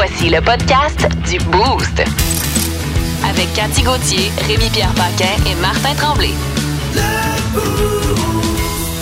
Voici le podcast du Boost. Avec Cathy Gauthier, Rémi-Pierre Paquin et Martin Tremblay.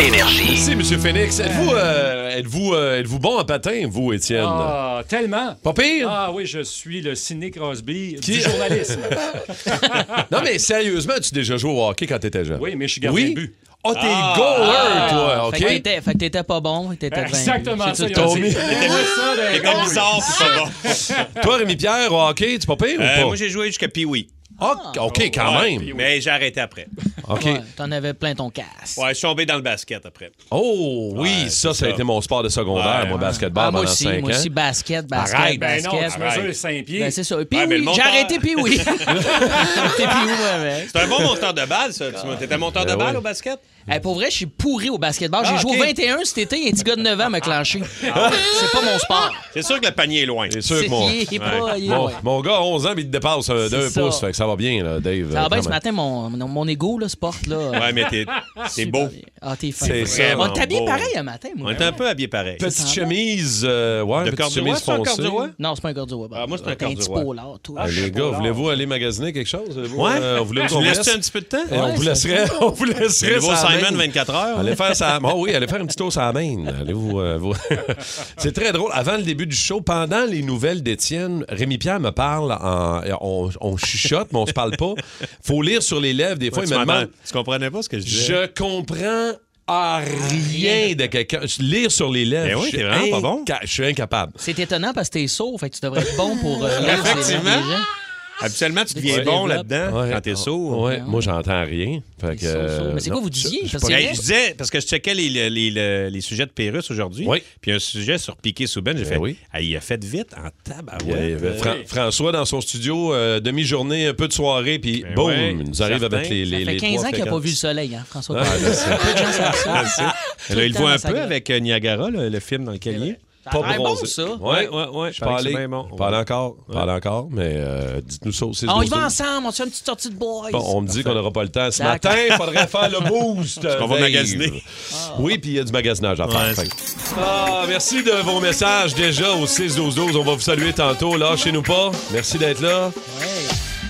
Énergie. Merci, M. Phoenix. Êtes-vous euh, êtes-vous, euh, êtes-vous bon en patin, vous, Étienne? Ah, tellement. Pas pire? Ah oui, je suis le cynique Crosby Qui- du journalisme. Non, mais sérieusement, tu déjà joué au hockey quand t'étais jeune? oui, mais je suis gardien Oui? de but. Oh, t'es goaler, toi, Fait que OK? t'étais- fait que t'étais pas bon, que t'étais Exactement ça. C'est Tommy. gars. bizarre, puis pas bon. Toi, Rémi-Pierre, au hockey, tu pas pire ou Euh, pas? moi, j'ai joué jusqu'à Pee-Wee. Ah, OK, quand Ouais, même. Mais j'ai arrêté après. OK. Ouais, T'en avais plein ton casse. Ouais, je suis tombé dans le basket après. Oh, oui, Ouais, ça, c'est ça a été mon sport de secondaire, Ouais, moi, ouais. basketball Ah, moi pendant aussi, 5 moi ans. aussi, basket, basket, Arrête, Ben non, basket. tu mesures 5 pieds. Ben, c'est ça. Puis Ouais, mais oui, j'ai arrêté puis oui. J'ai arrêté puis oui, C'est un bon monteur de balle, ça. Tu T'étais monteur de Ben balle au basket? Pour vrai, je suis pourri au basketball. J'ai Ah, joué au 21 cet été, et un petit gars de 9 ans m'a clenché. C'est pas mon sport. C'est sûr que le panier est loin. C'est sûr que mon, Il est pas- il est mon, loin. mon gars a 11 ans, mais il te dépasse euh, d'un ça. pouce, fait que ça va bien, là, Dave. Ça va bien quand ce matin, mon, mon, ego là, se porte là. Ouais, mais t'es beau. bien. Ah, t'es fin. C'est ça. On t'habille beau. pareil un matin, moi. On est un peu habillés pareil. Petite chemise, euh, ouais, De petite chemise c'est un foncée. Non, c'est pas un corduroy. Ah, moi, c'est un T'as un petit corduroy. Euh, les gars, voulez-vous aller magasiner quelque chose? Ouais. euh, voulez-vous Tu qu'on me laisse? laisses un petit peu de temps? Eh, on, vous laisserait, on vous Le laisserait nouveau ça à la Simon main. 24 heures. Allez faire ça. Oh oui, allez faire un petit tour sur la main. Allez-vous, euh, vous- C'est très drôle. Avant le début du show, pendant les nouvelles d'Étienne, Rémi Pierre me parle. En... On, on chuchote, mais on se parle pas. Faut lire sur les lèvres. Des fois, Ouais, il tu me demande. Tu comprenais pas ce que je disais? Je comprends à rien de quelqu'un. Lire sur les lèvres. Ben oui, t'es vraiment pas bon. Je suis incapable. C'est étonnant parce que t'es sourd, fait que tu devrais être bon pour euh, lire Effectivement. langues des gens. Habituellement, tu deviens bon là-dedans Ouais. quand t'es sourd. Ouais, moi, j'entends rien. Fait que, euh, Mais c'est quoi vous disiez? je- je- disais, parce que je checkais les, les, les- les sujets de Pérus aujourd'hui, Oui. puis un sujet sur Piqué Souben, j'ai Ben fait, oui. Ah, il a fait vite en tabarouette. François dans son studio, euh, demi-journée, un peu de soirée, puis Ben boum, ouais, il nous arrive certain. avec les, les, Ça fait les 15 trois ans qu'il n'a pas vu le soleil, hein, François. Savent ça. Là, Tout il voit un peu avec euh, Niagara, là, le film dans lequel il est. L'air bon, ça. Ouais, ouais, ouais. Je parlais, bien bon. parle encore, parle encore, mais euh, dites-nous ça aussi. Ah, On y va ensemble, on se fait une petite sortie de boys. Bon, on me dit qu'on n'aura pas le temps. Ce matin, il faudrait faire le boost. qu'on va magasiner. Oui, puis il y a du magasinage à faire. Ouais, Ah, merci de vos messages déjà au 6-12-12. On va vous saluer tantôt. Lâchez-nous pas. Merci d'être là.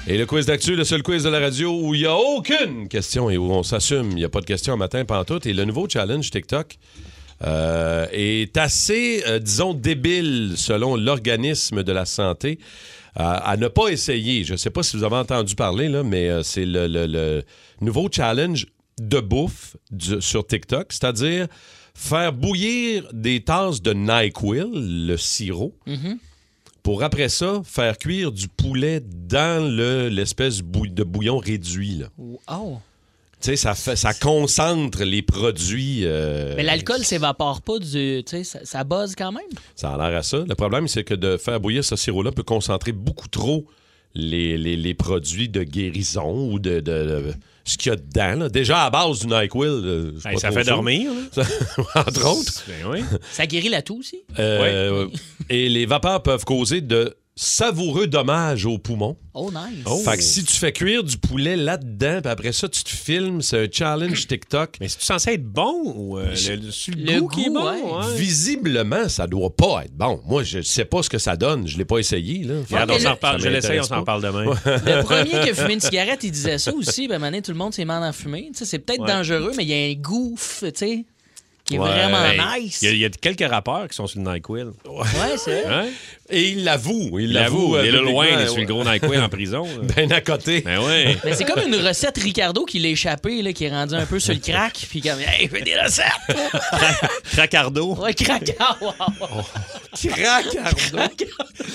Et le quiz d'actu, le seul quiz de la radio où il n'y a aucune question et où on s'assume. Il n'y a pas de question un matin pantoute. Et le nouveau challenge TikTok euh, est assez, euh, disons, débile selon l'organisme de la santé euh, à ne pas essayer. Je ne sais pas si vous avez entendu parler, là, mais c'est le, le- le nouveau challenge de bouffe du- sur TikTok, c'est-à-dire faire bouillir des tasses de NyQuil, le sirop, pour après ça faire cuire du poulet dans le- l'espèce bou- de bouillon réduit. là. Oh. Tu sais, ça, fait, ça concentre les produits. euh, Mais l'alcool s'évapore pas du. Tu sais, ça, ça buzz quand même. Ça a l'air à ça. Le problème, c'est que de faire bouillir ce sirop-là peut concentrer beaucoup trop les, les- les produits de guérison ou de, de- de- ce qu'il y a dedans. là. Déjà, à base du NyQuil, euh, c'est Hey, pas ça fait dormir. là. Entre autres. Ben oui. Ça guérit la toux aussi. Euh, Et les vapeurs peuvent causer de savoureux dommages aux poumons. Oh, nice. Fait que si tu fais cuire du poulet là-dedans, puis après ça, tu te filmes, c'est un challenge TikTok. Mais c'est-tu censé être bon ou euh, le, le- sur le Le goût, qui est bon? ouais. ouais? Visiblement, ça doit pas être bon. Moi, je sais pas ce que ça donne. Je l'ai pas essayé. Là. Regarde, on s'en le- reparle. Je l'essaye, on s'en parle demain. Le premier qui a fumé une cigarette, il disait ça aussi. Ben, maintenant, tout le monde s'est mis en sais, c'est peut-être Ouais. dangereux, mais il y a un goût, tu sais, qui est Ouais. vraiment Ben, nice. Il y, a- il y a quelques rappeurs qui sont sur le NyQuil. Ouais, c'est vrai. Hein? Et il l'avoue. Il l'avoue, il est loin, il est ouais. sur le gros NyQuil en prison. là. Ben à côté. Ben oui. Mais c'est comme une recette Ricardo qui l'a échappé, là, qui est rendu un peu sur le crack, puis comme, hey, fais des recettes! Cracardo. Ouais! Ah, wow. Cracardo.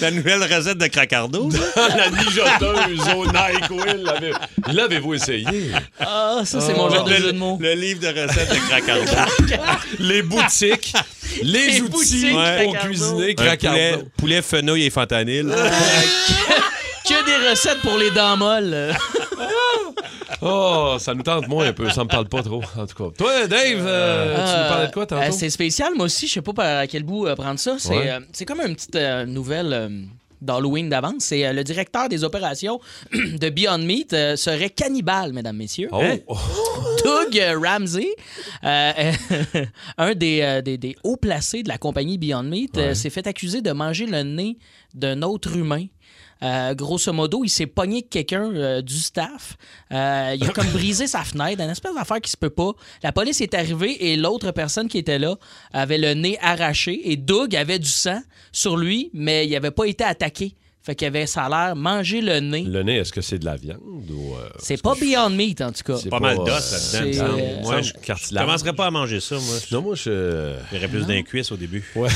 La nouvelle recette de Cracardo. ça? la mijoteuse au NyQuil. L'avez- L'avez-vous essayé? Ah, ça, c'est mon genre de jeu de mots. Le livre de recettes de Cracardo. Les boutiques, les, Les outils boutiques pour cuisiner poulet, Cracardo. poulet fenouil et fentanyl. Que des recettes pour les dents molles. Oh, ça nous tente moins un peu. Ça me parle pas trop, en tout cas. Toi, Dave, euh, tu nous parlais de quoi tantôt? Euh, c'est spécial, moi aussi. Je sais pas par quel bout euh, prendre ça. C'est Ouais. euh, c'est comme une petite euh, nouvelle euh, d'Halloween d'avance. C'est euh, le directeur des opérations de Beyond Meat euh, serait cannibale, mesdames, messieurs. Oh. Hein? Doug Ramsey, euh, un des, euh, des, des hauts placés de la compagnie Beyond Meat, euh, s'est fait accuser de manger le nez d'un autre humain. Euh, grosso modo, il s'est pogné quelqu'un euh, du staff. Euh, il a comme brisé sa fenêtre, une espèce d'affaire qui se peut pas. La police est arrivée et l'autre personne qui était là avait le nez arraché et Doug avait du sang sur lui, mais il n'avait pas été attaqué. Fait qu'il avait, ça a l'air, mangé le nez. Le nez, est-ce que c'est de la viande ou. euh, C'est pas Beyond Meat, en tout cas. c'est Pas mal euh, d'os là-dedans. semble. euh, Moi, je cartilage. commencerai pas à manger ça, moi. Non, moi, je. J'irais plus d'un cuisse au début.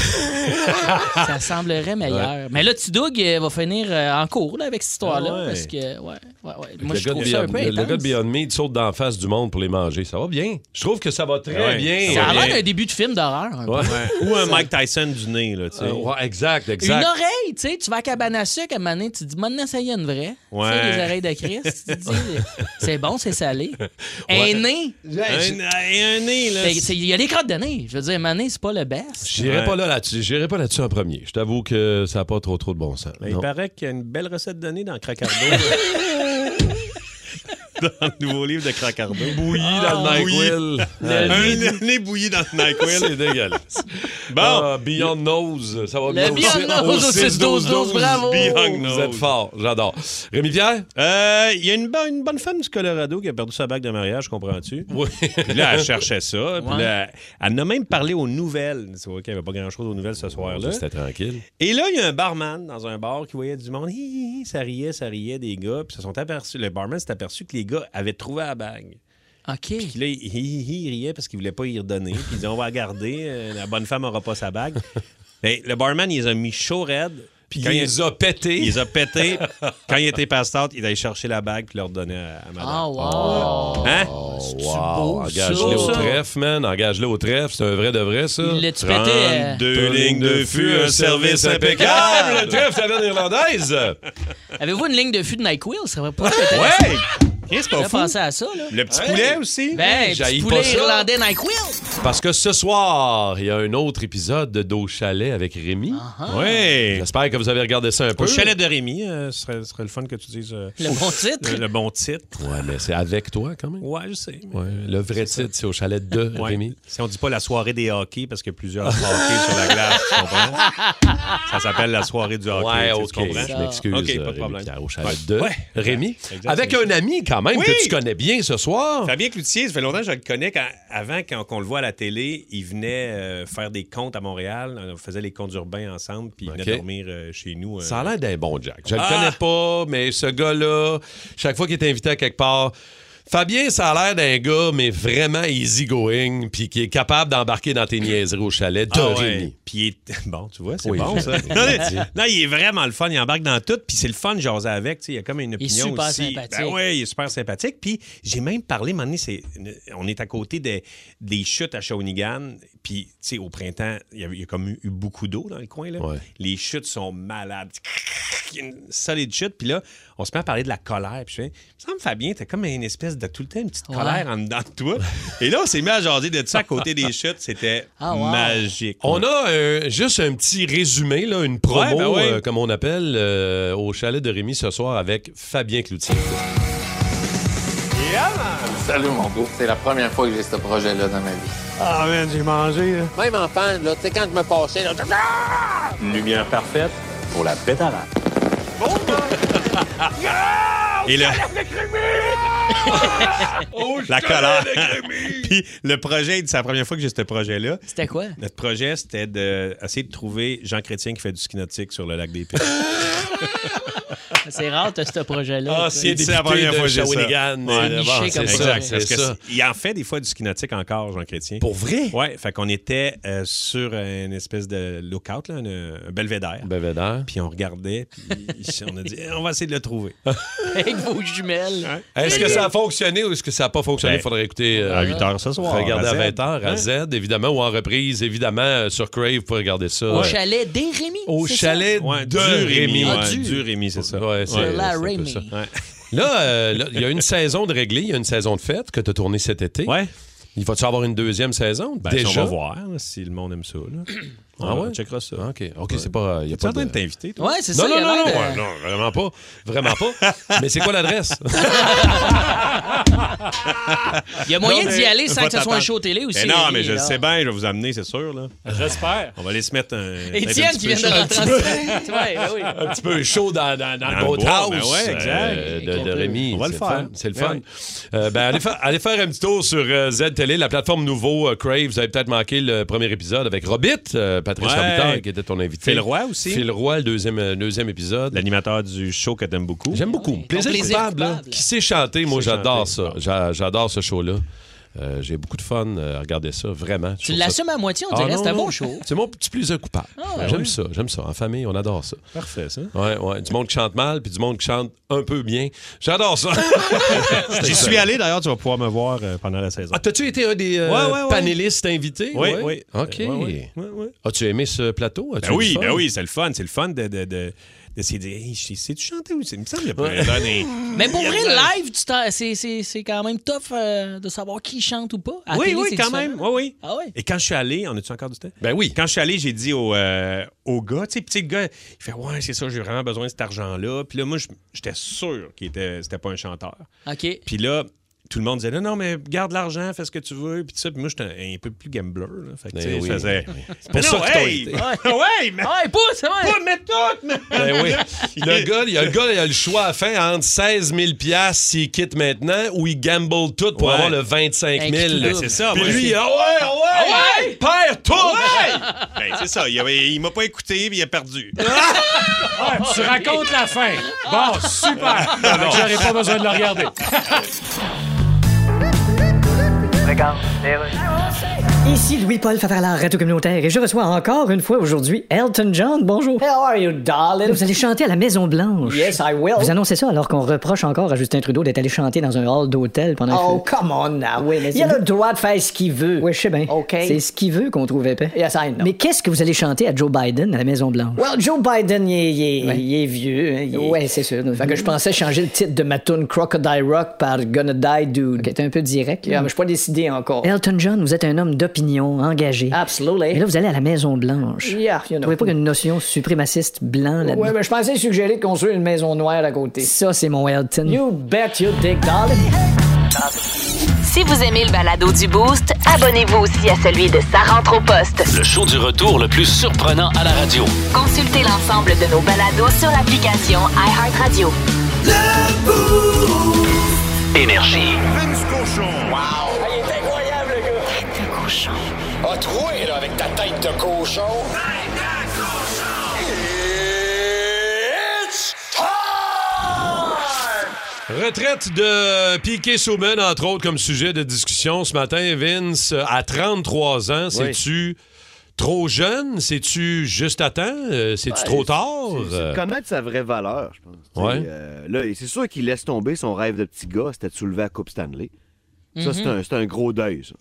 Ça semblerait meilleur. Mais là, petit Doug euh, va finir euh, en cours là, avec cette histoire-là. Ah ouais. Parce que, ouais, ouais, ouais. Moi, le je gars de trouve ça un Beyond- peu le- le gars de. Beyond Meat saute d'en face du monde pour les manger. Ça va bien. Je trouve que ça va très Ouais. bien. Ça a l'air d'un début de film d'horreur. Ouais. Ouais. Ou un Mike Tyson du nez, là, tu sais. Euh, ouais, exact, Une exact. oreille, tu sais, tu vas à cabane à sucre, à un moment donné, tu te dis, maintenant, ça y est, une vraie. Ouais. Tu sais, les oreilles de Christ, tu te dis, c'est bon, c'est salé. Ouais. Un nez, Un, un nez, là. c'est- il y a des crottes de nez. Je veux dire, un nez, c'est pas le best. J'irai Ouais. pas là là-dessus. J'irai pas là-dessus en premier. Je t'avoue que ça n'a pas trop trop de bon sens. Ben, il paraît qu'il y a une belle recette de nez dans Cracardo. dans le nouveau livre de Cracardo. Bouilli dans le NyQuil. Un nez bouilli dans le NyQuil. C'est dégueulasse. Bon. Ah, Beyond Nose, ça va bien. Beyond Nose au 6-12-12, bravo. Beyond Vous Nose. êtes fort, j'adore. Rémi Pierre? Euh, Il y a une, bo- une bonne femme du Colorado qui a perdu sa bague de mariage, comprends-tu? Oui. Puis là, elle cherchait ça. Puis Ouais. là, elle en a même parlé aux nouvelles. C'est vrai qu'il n'y avait pas grand-chose aux nouvelles ce soir-là. C'était tranquille. Et là, il y a un barman dans un bar qui voyait du monde. Hi, hi, hi, ça riait, ça riait des gars. Puis se sont aperçus, le barman s'est aperçu que les gars avaient trouvé la bague. OK. Puis là, il, il- il riait parce qu'il voulait pas y redonner. Puis il dit on va la garder, euh, la bonne femme n'aura pas sa bague. Mais le barman, il les a mis chaud raide. Puis Il quand il, les a pétés. il les a pétés, quand il était passé out, il allait chercher la bague puis leur donner à, à madame. Ah, wow. Hein? Oh, C'est-tu wow. beau, Engage-le ça? au trèfle, man. Engage-le au trèfle. C'est un vrai de vrai, ça. Il l'a-tu pété? euh, Deux lignes de fût, un service Le impeccable. trèfle, taverne irlandaise. Avez-vous une ligne de fût de NyQuil? Ça serait pas. Ouais! Qu'est-ce c'est pas J'ai fou? pensé à ça, là. Le petit poulet aussi? Ben, J'haïs petit pas poulet irlandais NyQuil. Parce que ce soir, il y a un autre épisode de Dos Chalet avec Rémi. Oui! J'espère que vous avez regardé ça un peu. Au chalet de Rémi, euh, ce serait, le fun que tu dises euh, Le bon titre. le, le bon titre. Ouais, mais c'est avec toi quand même. Ouais, je sais. Ouais, le vrai titre, c'est au chalet de Ouais. Rémi. Si on dit pas la soirée des hockey parce qu'il y a plusieurs hockey sur la glace, tu comprends? Ça s'appelle la soirée du hockey. Ouais, tu sais, ok. tu comprends? Je m'excuse. Ok, pas de Rémi problème. Pierre, au chalet Ouais. de Ouais. Rémi. Exact, Avec un ami quand même Oui. que tu connais bien ce soir. Fabien Cloutier, ça fait longtemps que je le connais. Quand- avant, quand on le voit à la télé, il venait euh, faire des comptes à Montréal. On faisait les comptes urbains ensemble, puis il venait dormir euh, chez nous. euh. Ça a l'air d'un bon Jack. Je le Ah! connais pas, mais ce gars-là, chaque fois qu'il est invité à quelque part, Fabien, ça a l'air d'un gars, mais vraiment easygoing, puis qui est capable d'embarquer dans tes niaiseries au chalet de Ah ouais. Puis il est... Bon, tu vois, c'est Oui, bon, ça. non, il est vraiment le fun. Il embarque dans tout. Puis c'est le fun de jaser avec. tu sais, Il y a comme une est opinion super aussi. sympathique. Ben ouais, il est super sympathique. Puis j'ai même parlé, un moment donné, c'est- on est à côté des, des chutes à Shawinigan. Puis, tu sais, au printemps, il y, a, il y a comme eu, eu beaucoup d'eau dans le coin. Là. Ouais. Les chutes sont malades. Il y a une solide chute. Puis là, on se met à parler de la colère. Puis je fais, ça me Fabien, t'as comme une espèce de tout le temps une petite Ouais. colère en dedans de toi. Et là, on s'est mis à jaser de ça à côté des chutes. C'était Ah, wow. magique. On a euh, juste un petit résumé, là, une promo, Ouais, ben ouais. euh, comme on appelle, euh, au chalet de Rémi ce soir avec Fabien Cloutier. Salut mon gars, c'est la première fois que j'ai ce projet-là dans ma vie. Ah, man, j'ai mangé. Même enfant, là, tu sais, quand je me passais, là, Lumière parfaite pour la pétarade. Et le... la colère. Puis le projet, c'est la première fois que j'ai ce projet-là. C'était quoi? Notre projet, c'était d'essayer de trouver Jean Chrétien qui fait du ski nautique sur le lac des Pics. C'est rare, t'as ce projet-là. Ah, c'est la première fois que j'ai ça. Ouais, euh, bon, c'est Exact. c'est Parce que ça. c'est- il en fait des fois du ski nautique encore, Jean Chrétien. Pour vrai? Ouais, fait qu'on était euh, sur une espèce de lookout, là, un, un belvédère. Belvédère. Puis on regardait, puis on a dit, Eh, on va essayer de le trouver. Avec vos jumelles. Est-ce que ça a fonctionné ou est-ce que ça n'a pas fonctionné? Il Ben, faudrait écouter. euh, À 8 h ce soir. Regarder à Z. 20h, à Hein? Z, évidemment, ou en reprise, évidemment, euh, sur Crave, pour regarder ça. Au Ouais. chalet des Rémi. Au c'est chalet Ouais, de du Rémi. Ah, du. du Rémi, c'est ça. Ouais, c'est- la Rémi. ça. Ouais. Là, euh, là, il y a une saison de réglé, il y a une saison de fête que tu as tournée cet été. Ouais. Il va-tu avoir une deuxième saison? Ben, Déjà. On va voir si le monde aime ça. là. Ah ouais? On checkera ça. OK, OK, c'est pas... Y a pas en train de... t'inviter, toi? Ouais, c'est Non, ça. non, non, non, ouais, non, vraiment pas. Vraiment pas. Mais c'est quoi l'adresse? Il y a moyen Non, d'y mais- aller sans que ce soit un show télé aussi. Eh non, mais je le sais bien, je vais vous amener, c'est sûr. Là. J'espère. On va aller se mettre un. Étienne qui un vient petit de peu rentrer. Ouais, ben un petit peu chaud dans, dans, dans Dans le ben ouais, exact. euh, de, de Rémi. On va le faire. fun, C'est le Ben fun. Euh, ben, allez, faire, un petit tour sur euh, Z-Télé, la plateforme nouveau euh, Crave. Vous avez peut-être manqué le premier épisode avec Robit, euh, Patrice Ouais. Robitaille, qui était ton invité. Phil Roy aussi. Phil Roy, le deuxième, euh, deuxième épisode. L'animateur du show que t'aimes beaucoup. J'aime beaucoup. oui. Plaisir, coupable, coupable. Qui sait chanter, moi j'adore ça. J'a- J'adore ce show-là. Euh, J'ai beaucoup de fun euh, à regarder ça, vraiment. Tu ça- l'assumes à moitié, on Ah, dirait. non, C'est un bon show. C'est mon petit plaisir coupable. ouais, j'aime oui. ça, j'aime ça. En famille, on adore ça. Parfait, ça. Ouais, ouais. Du monde qui chante mal, puis du monde qui chante un peu bien. J'adore ça. J'y suis allé, d'ailleurs, tu vas pouvoir me voir euh, pendant la saison. Ah, t'as-tu été un des euh, Ouais, ouais, ouais. panélistes invités? Oui, Ouais. oui. OK. Ouais, ouais. Ouais, ouais. As-tu aimé ce plateau? Ben oui, ben oui, c'est le fun. C'est le fun de, de, de, d'essayer de dire hey, je- sais-tu chanter ou c'est- Il me semble qu'il y a pas. Mais pour vrai, live, c'est- c'est c'est quand même tough euh, de savoir qui chante ou pas. À Oui, télé, oui, c'est quand différent. même. Oui, oui. Ah ouais? Et quand je suis allé, on a-tu encore du temps? Ben oui. Quand je suis allé, j'ai dit au, euh, au gars, tu sais, le gars, il fait Ouais, c'est ça, j'ai vraiment besoin de cet argent-là. Puis là, moi, j'étais sûr qu'il était, c'était pas un chanteur. OK. Puis là, tout le monde disait non, non, mais garde l'argent, fais ce que tu veux. Puis tout ça, puis moi, j'étais un, un peu plus gambler. Là. Fait que, tu sais, Ben oui. je faisais. C'est pour ça non, t'ont hey! ouais, mais. Ah, pousse, ouais! Pas mais tout, mais. Ben oui. Le gars, il y a le gars, il a le choix à la fin entre 16 000 s'il quitte maintenant ou il gamble tout pour Ouais. avoir le 25 000. Inclus Ben, c'est ça. Puis moi, lui, ah ouais, ah ouais, ouais! perd tout! Ben, c'est ça. Il, avait- il m'a pas écouté, puis il a perdu. Ah, tu racontes la fin. Bon, super. J'aurais pas besoin de le regarder. musical. Deus. Ici Louis-Paul Favarlard, Radio Communautaire, et je reçois encore une fois aujourd'hui Elton John. Bonjour. How are you, darling? Vous allez chanter à la Maison-Blanche. Yes, I will. Vous annoncez ça alors qu'on reproche encore à Justin Trudeau d'être allé chanter dans un hall d'hôtel pendant Oh, que... come on now. Oui, mais il a le droit de faire ce qu'il veut. Oui, je sais bien. OK. C'est ce qu'il veut qu'on trouve épais. Yes, I know. Mais qu'est-ce que vous allez chanter à Joe Biden à la Maison-Blanche? Well, Joe Biden, il est, Ouais. est vieux. hein, est- Ouais, c'est sûr. Fait que je pensais changer le titre de ma tune Crocodile Rock par Gonna Die Dude. Ok, t'es un peu direct. Yeah, mais je suis pas décidé encore. Elton John, vous êtes un homme d'opinion, engagé. Absolutely. Mais là, vous allez à la Maison-Blanche. Yeah, you Vous know. trouvez pas qu'il y a une notion suprémaciste blanc là-dedans? Ouais, mais je pensais suggérer de construire une maison noire à côté. Ça, c'est mon Elton. You bet you dick, darling. Si vous aimez le balado du Boost, abonnez-vous aussi à celui de Sa rentre au poste. Le show du retour le plus surprenant à la radio. Consultez l'ensemble de nos balados sur l'application iHeartRadio. Énergie. Vince Cochon. Wow! De cochon. Tête de cochon! It's time! Retraite de Piquet Soumen, entre autres, comme sujet de discussion ce matin. Vince, à 33 ans, c'est-tu trop jeune? C'est-tu juste à temps? Euh, C'est-tu trop tard? C'est- Euh, connaître sa vraie valeur, je pense. Ouais. euh, là, c'est sûr qu'il laisse tomber son rêve de petit gars, c'était de soulever la Coupe Stanley. Ça, c'est Mhm. un, c'est un gros deuil, ça.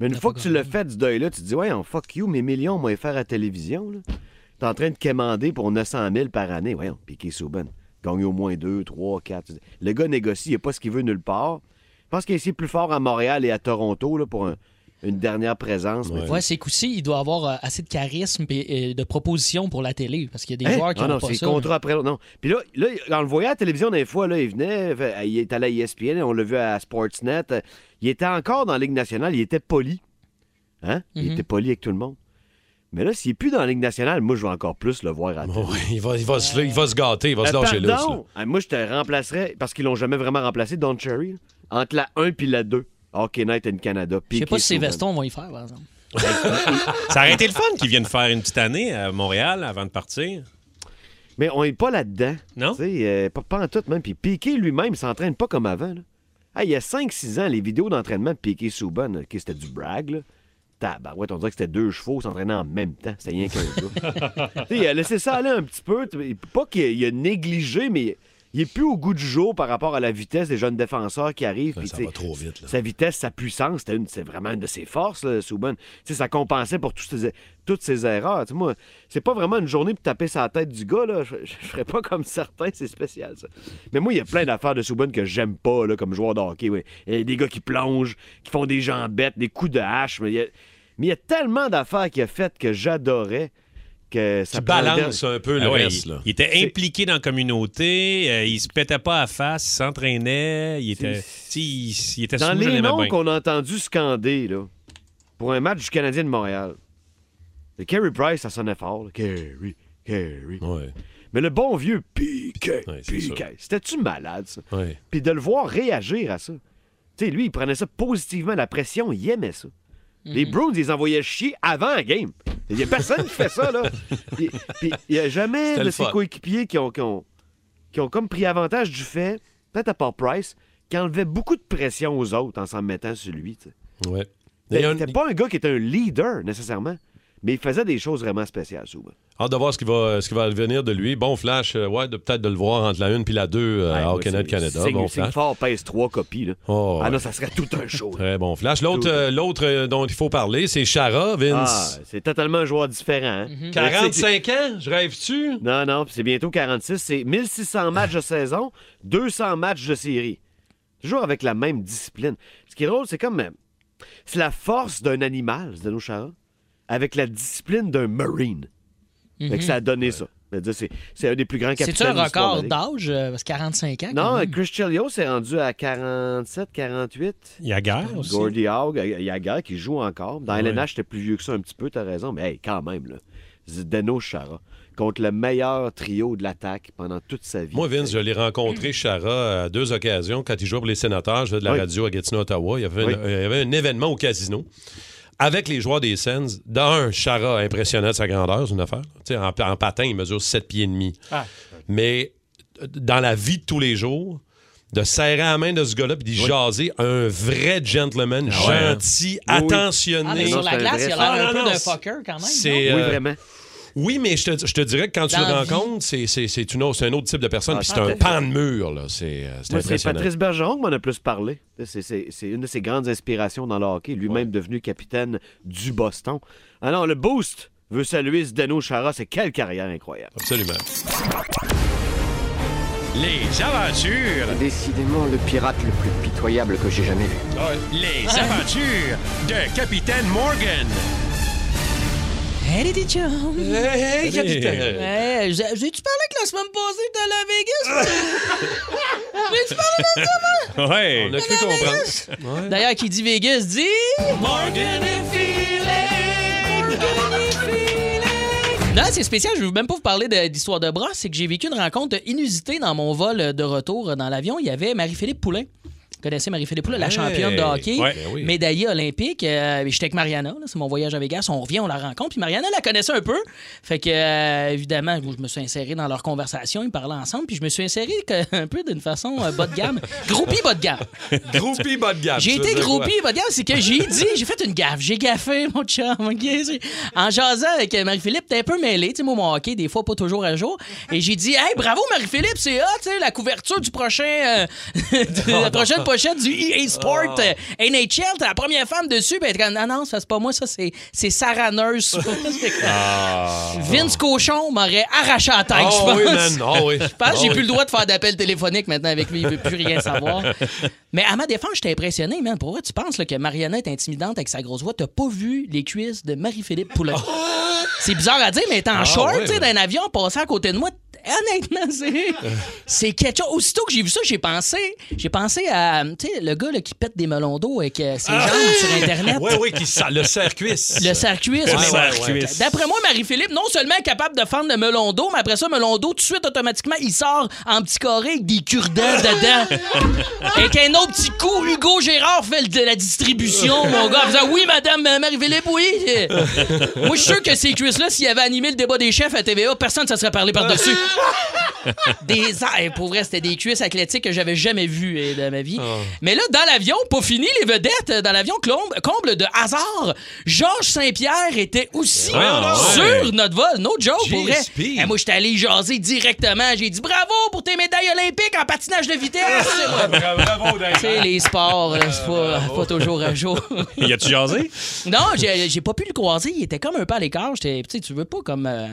Mais une fois que tu l'as fait, du deuil-là, tu te dis, ouais, on fuck you, mes millions, moi, les faire à la télévision. là. T'es en train de quémander pour 900 000 par année. Voyons, Piqué Souben. Gagne au moins 2, 3, 4. Le gars négocie, il n'a pas ce qu'il veut nulle part. Je pense qu'il est ici plus fort à Montréal et à Toronto là, pour un- une dernière présence. mais Ouais, c'est qu'aussi, il doit avoir euh, assez de charisme et, de propositions pour la télé. Parce qu'il y a des Hein? joueurs qui Ah ont non, pas c'est ça. contrat après l'autre. Non. Puis là, là, on le voyait à la télévision des fois, là, il venait, il est allé à ESPN, on l'a vu à Sportsnet. Il était encore dans la Ligue nationale, il était poli. Hein? Il Mhm. était poli avec tout le monde. Mais là, s'il n'est plus dans la Ligue nationale, moi, je vais encore plus le voir à la télé. ouais, il, va, il, va se, il va se gâter, il va se Euh, lâcher là. moi, je te remplacerais, parce qu'ils l'ont jamais vraiment remplacé, Don Cherry, entre la 1 puis la 2. Hockey Night in Canada. Je sais pas si ces vestons vont y faire, par exemple. Ça aurait été le fun qu'ils viennent faire une petite année à Montréal avant de partir. Mais on n'est pas là-dedans. Non? Tu sais, euh, pas, pas en tout, même. Puis Piqué lui-même, il s'entraîne pas comme avant. là. Ah, il y a 5-6 ans, les vidéos d'entraînement de Piqué Souban, là, qui c'était du brag, là. Tabarouette, on dirait que c'était deux chevaux s'entraînant en même temps. C'était rien qu'un gars. Tu sais, il a laissé ça aller un petit peu. Pas qu'il a, il a négligé, mais il est plus au goût du jour par rapport à la vitesse des jeunes défenseurs qui arrivent. Ça, va trop vite. Là. Sa vitesse, sa puissance, c'était une- c'est vraiment une de ses forces, là, Souban. Tu sais, ça compensait pour toutes ses, toutes ses erreurs. Tu sais, moi, c'est pas vraiment une journée pour taper sa tête du gars. Là. Je, je ferais pas comme certains, c'est spécial, ça. Mais moi, il y a plein d'affaires de Souban que j'aime pas là, comme joueur de hockey. ouais. Il y a des gars qui plongent, qui font des jambettes, des coups de hache. Mais il y a- Mais il y a tellement d'affaires qu'il a faites que j'adorais que ça Tu balances un peu le Ah ouais, reste, il, là. il était impliqué dans la communauté, euh, il se pétait pas à face, il s'entraînait, il était, il, il était Dans les noms qu'on a entendu scander là, pour un match du Canadien de Montréal, le Carey Price, ça sonnait fort. là. Carey, Carey. Ouais, Mais le bon vieux Piquet, Ouais, Piquet, c'était-tu malade, ça? ouais. Puis de le voir réagir à ça. Tu sais, lui, il prenait ça positivement, la pression, il aimait ça. Les Bruins, ils les envoyaient chier avant la game. Il n'y a personne qui fait ça, là. Il n'y a jamais de ses coéquipiers qui ont, qui, ont, qui ont comme pris avantage du fait, peut-être à part Price, qui enlevait beaucoup de pression aux autres en s'en mettant sur lui. tu sais. ouais. Il y a un- C'était pas un gars qui était un leader, nécessairement, mais il faisait des choses vraiment spéciales, souvent. Hâte de voir ce qui va, ce qui va advenir de lui. Bon flash, euh, ouais, de- peut-être de le voir entre la 1 puis la 2 euh, Ouais, à ouais, Canada c'est- Canada. Signe- Bon flash. fort pèse trois copies. Là. Oh, Ah non, ça serait tout un show. Très bon flash. L'autre, euh, l'autre dont il faut parler, c'est Chara, Ah, Vince. c'est totalement un joueur différent. hein. Mhm. 45 ans, je rêve-tu? Non, non, puis c'est bientôt 46. C'est 1600 matchs de saison, 200 matchs de série. Toujours avec la même discipline. Ce qui est drôle, c'est comme... C'est la force d'un animal, Zdeno Chara, avec la discipline d'un Marine. Fait que ça a donné ça. Veux dire, C'est c'est un des plus grands capitaines C'est-tu un de l'histoire record d'âge? euh, Parce que 45 ans. Non, même. Chris Chelios s'est rendu à 47, 48. Il y a guerre aussi. Gordy Hogg, Yaga qui joue encore. Dans Ouais. LNH, c'était plus vieux que ça un petit peu, t'as raison, mais hey, quand même, là. Zdeno Chara contre le meilleur trio de l'attaque pendant toute sa vie. Moi, Vince, je l'ai rencontré, Chara, à deux occasions. Quand il jouait pour les sénateurs, je faisais de la Oui. radio à Gatineau, Ottawa. Il y avait, Oui. un, il y avait un événement au casino avec les joueurs des Sens. D'un, Chara impressionnant de sa grandeur, c'est une affaire. En, en patin, il mesure 7 pieds et demi. Ah. Mais euh, dans la vie de tous les jours, de serrer la main de ce gars-là et d'y jaser, un vrai gentleman, Ah ouais. gentil, Oui, oui. attentionné. Ah, mais sur la glace, il a l'air Ah, un non, peu d'un fucker quand même. c'est, non? Oui, euh, vraiment. Oui, mais je te, je te dirais que quand tu le rencontres, c'est, c'est, c'est une autre- c'est un autre type de personne, Ah, puis c'est un pan de mur. Là. C'est, euh, c'est Moi, c'est. Patrice Bergeron qui m'en a plus parlé. C'est- C'est c'est une de ses grandes inspirations dans le hockey, lui-même devenu capitaine du Boston. Alors, le Boost veut saluer Zdeno Chara. C'est quelle carrière incroyable. Absolument. Les aventures, Décidément le pirate le plus pitoyable que j'ai jamais vu. les aventures de Capitaine Morgan. Hey, les petits chums! Hey, capitaine! Hey, j'ai- j'ai-tu parlé que la semaine passée, j'étais à Las Vegas? J'ai-tu parlé de ça, moi? Ouais. On a cru comprendre. Ouais. D'ailleurs, qui dit Vegas dit. Morgan Non, c'est spécial. Je veux même pas vous parler de- d'histoire de bras. C'est que j'ai vécu une rencontre inusitée dans mon vol de retour dans l'avion. Il y avait Marie-Philippe Poulain. Vous connaissez Marie-Philippe la Hey! championne de hockey, Ouais. Ben oui. médaillée olympique. Euh, J'étais avec Mariana, là, c'est mon voyage à Vegas. On revient, on la rencontre. Puis Mariana la connaissait un peu. Fait que, euh, évidemment, je me suis inséré dans leur conversation. Ils parlaient ensemble. Puis je me suis inséré que- un peu d'une façon euh, bas de gamme. Groupie bas de gamme. Groupie bas de gamme. J'ai été groupie, votre gars, c'est que j'ai dit, j'ai fait une gaffe, j'ai gaffé, mon chum, ok? C'est- En jasant avec Marie-Philippe, t'es un peu mêlé, tu sais, moi, mon hockey, des fois, pas toujours à jour. Et j'ai dit, hey, bravo, Marie-Philippe, c'est hot, la couverture du prochain, euh, de la prochaine pochette du EA Sport euh, NHL, t'es la première femme dessus, ben, t'es non, non, ça, c'est pas moi, ça, c'est, c'est Sarah Nurse. Vince Cochon m'aurait arraché la tête, Ah je pense. oui, man. Ah oui. Je pense que j'ai Ah plus le droit de faire d'appel téléphonique maintenant avec lui. Il veut plus rien savoir. Mais à ma défense, j'étais impressionné, man. Pour vrai, tu penses là, que Mariana est intimidante avec sa grosse voix? T'as pas vu les cuisses de Marie-Philippe Poulain. C'est bizarre à dire, mais est en Ah, short, tu sais, d'un avion, passant à côté de moi. Honnêtement, c'est. C'est quelque chose. Aussitôt que j'ai vu ça, j'ai pensé. J'ai pensé à. Tu sais, le gars là, qui pète des melons d'eau avec euh, ses jambes sur Internet. Oui, oui, qui, ça, le cerf-cuisse. Le. Ouais, ouais, ouais. D'après moi, Marie-Philippe, non seulement est capable de fendre le melon d'eau, mais après ça, melon d'eau, tout de suite, automatiquement, il sort en petit carré avec des cure-dents dedans. avec un autre petit coup, Hugo Gérard fait le- de la distribution, mon gars, en faisant Oui, madame euh, Marie-Philippe, oui. moi, je suis sûr que ces cuisses-là, s'il avait animé le débat des chefs à TVA, personne ne se serait parlé par-dessus. des a- eh, Pour vrai, c'était des cuisses athlétiques que j'avais jamais vues eh, de ma vie. Mais là, dans l'avion, pas fini, les vedettes, euh, dans l'avion, comble, comble de hasard, Georges Saint-Pierre était aussi Ah, sur ouais. notre vol. No joke, pour vrai. Eh, moi, j'étais allé jaser directement. J'ai dit bravo pour tes médailles olympiques en patinage de vitesse. Bravo, Tu sais, les sports, euh, c'est pas, pas toujours à jour. Y a-tu jasé? non, j'ai pas pu le croiser. Il était comme un peu à l'écart. Tu sais, tu veux pas comme. euh,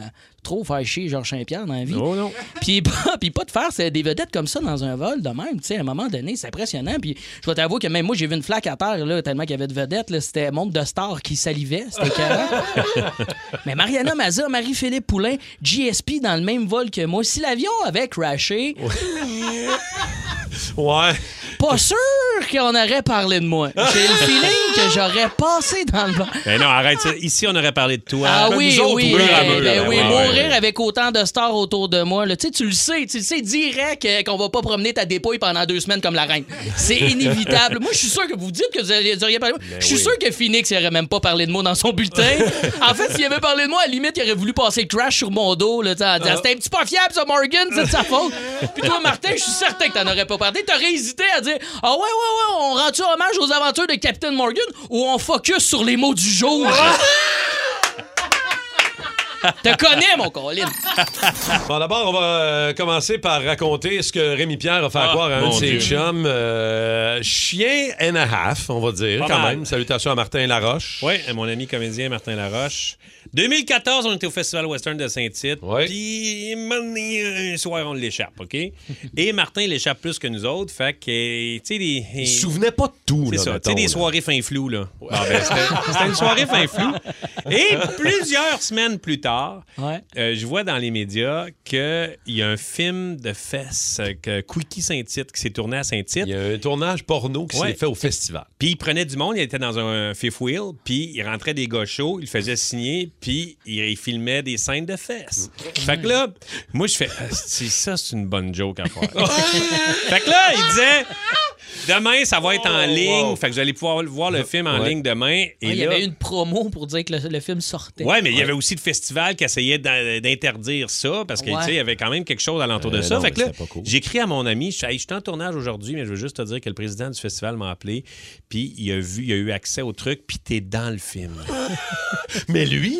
trop faire chier Georges Saint-Pierre dans la vie. Oh non. Puis pas, puis pas de faire des vedettes comme ça dans un vol de même. Tu sais, à un moment donné, c'est impressionnant. Puis je vais t'avouer que même moi, j'ai vu une flaque à terre là, tellement qu'il y avait de vedettes. C'était monde de stars qui salivait. C'était. Mais Mariana Mazza, Marie-Philippe Poulain, GSP dans le même vol que moi. Si l'avion avait crashé, Ouais. pas sûr qu'on aurait parlé de moi. J'ai le feeling que j'aurais passé dans le vent. Ben non, arrête ça. Ici, on aurait parlé de toi. Ah Ben, oui, nous autres, oui, mur à ben, mur, ben là. oui, Ouais, mourir avec autant de stars autour de moi. là. Tu sais, tu le sais, tu le sais direct euh, qu'on va pas promener ta dépouille pendant deux semaines comme la reine. C'est inévitable. moi, je suis sûr que vous dites que vous auriez parlé de moi. Je suis oui. sûr que Phoenix il aurait même pas parlé de moi dans son bulletin. en fait, s'il avait parlé de moi, à la limite, il aurait voulu passer crash sur mon dos, là, en disant C'était un petit pas fiable, ça, Morgan, c'est de sa faute. Puis toi, Martin, je suis certain que t'en aurais pas parlé. T'aurais hésité à dire Ah ouais, ouais, ouais, on rend-tu hommage aux aventures de Captain Morgan ou on focus sur les mots du jour? Te connais, mon Colin. Bon, d'abord, on va euh, commencer par raconter ce que Rémi Pierre a fait Ah, croire à un de ses Dieu. chums. euh, chien and a half, on va dire, Pas quand mal. même. Salutations à Martin Laroche. Oui, mon ami comédien Martin Laroche. 2014, on était au Festival Western de Saint-Tite. Puis, un moment donné, un soir, on l'échappe, OK? Et Martin l'échappe plus que nous autres. Fait que, tu sais, des. Il se souvenait pas de tout, C'est ça. Tu sais, des là. soirées fin flou, là. Ah, ben, c'était- une soirée fin flou. Et plusieurs semaines plus tard, euh, je vois dans les médias qu'il y a un film de fesses, que Quickie Saint-Tite, qui s'est tourné à Saint-Tite. Il y a un tournage porno qui Ouais. s'est fait au festival. Puis il prenait du monde, il était dans un fifth wheel, puis il rentrait des gars chauds, il le faisait signer, puis il, il filmait des scènes de fesses. Fait que là, moi je fais, Ah, ça, c'est une bonne joke à faire. fait que là, il disait, demain ça va être en ligne, fait que vous allez pouvoir voir le film en Ouais. ligne demain. Et il y là, avait une promo pour dire que le, le film sortait. Ouais, mais il y avait aussi le festival qui essayait d'in- d'interdire ça parce que Ouais. tu sais, il y avait quand même quelque chose alentour de Euh, ça. non, fait que mais là, c'était pas cool. j'écris à mon ami, je suis Hey, je suis en tournage aujourd'hui, mais je veux juste te dire que le président du festival m'a appelé, puis il a vu, il a eu accès au truc, puis t'es dans le film. Mais lui,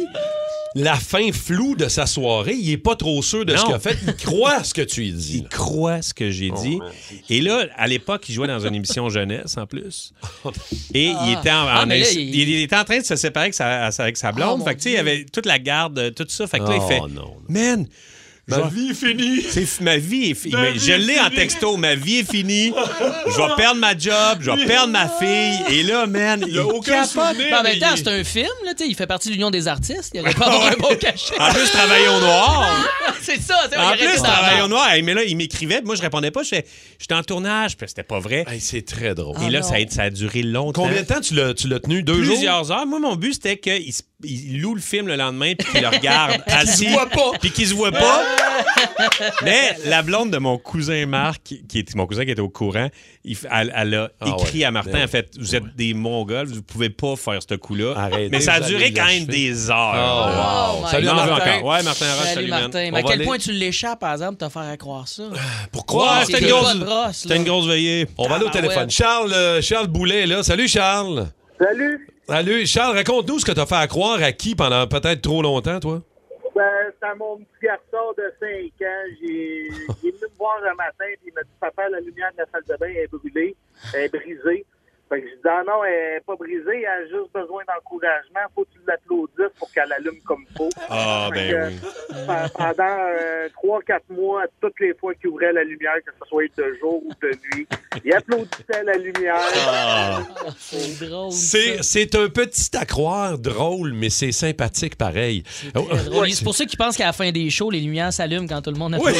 la fin floue de sa soirée, il est pas trop sûr de ce qu'il a fait. Il croit ce que tu lui dis. Il croit ce que j'ai dit. Et là, à l'époque, il jouait dans une émission jeunesse en plus. Et il, était en, Ah, en- mais là, il... il- il était en train de se séparer avec sa, avec sa blonde. Oh, mon fait que, tu sais, il y avait toute la garde, tout ça. Fait que là, Oh, il fait non. Man, Ma genre- vie est finie. C'est ma vie est finie. Ma Mais vie je est l'ai en texto. Ma vie est finie. Je vais perdre ma job. Je vais perdre ma fille. Et là, man, il, a aucun souvenir. Mais en même temps, il- c'est un film, là, tu sais, il fait partie de l'Union des artistes. Il aurait pas avoir un bon cachet. En plus, travailler au noir. c'est ça, il En plus, travailler au noir. Hey, Mais là, il m'écrivait. puis Moi, je répondais pas. Je fais, j'étais en tournage. Puis c'était pas vrai. Hey, c'est très drôle. Et Ah là, non. ça a, ça a duré longtemps. Combien de temps tu l'as, tu l'as tenu? Deux jours? Plusieurs heures. Moi, mon but, c'était qu'il se- il loue le film le lendemain puis qu'il le regarde assis. voit pas. Puis qu'il se voit pas. Mais la blonde de mon cousin Marc, qui est mon cousin qui était au courant, il elle, elle a Ah écrit ouais. à Martin, en fait, vous êtes des mongols, vous pouvez pas faire ce coup-là. Arrêtez, Mais ça a duré quand même des Oh, heures. wow. my Salut Martin. encore. Ouais, Martin Roche, Salut. Martin. Mais à quel aller- point tu l'échappes, par exemple, te faire croire ça? Pourquoi? Ouais, c'est c'était une grosse, une grosse veillée. On va aller au téléphone. Charles, euh, Charles Boulet est là. Salut, Charles. Salut. Salut. Charles, raconte-nous ce que t'as fait à croire à qui pendant peut-être trop longtemps, toi? Ben, c'est à mon petit garçon de 5 ans. J'ai, il est venu me voir un matin et il m'a dit Papa, la lumière de la salle de bain est brûlée, elle est brisée. Fait que je dis Ah non, elle n'est pas brisée, elle a juste besoin d'encouragement. Faut que tu l'applaudisses pour qu'elle allume comme il faut. Ah, Fait ben que, oui. pe- Pendant 3-4 mois, toutes les fois qu'il ouvrait la lumière, que ce soit de jour ou de nuit, il applaudissait la lumière. Ah. C'est drôle. C'est, un petit à croire drôle, mais c'est sympathique pareil. Oh. C'est pour ça qu'ils pensent qu'à la fin des shows, les lumières s'allument quand tout le monde applaudit.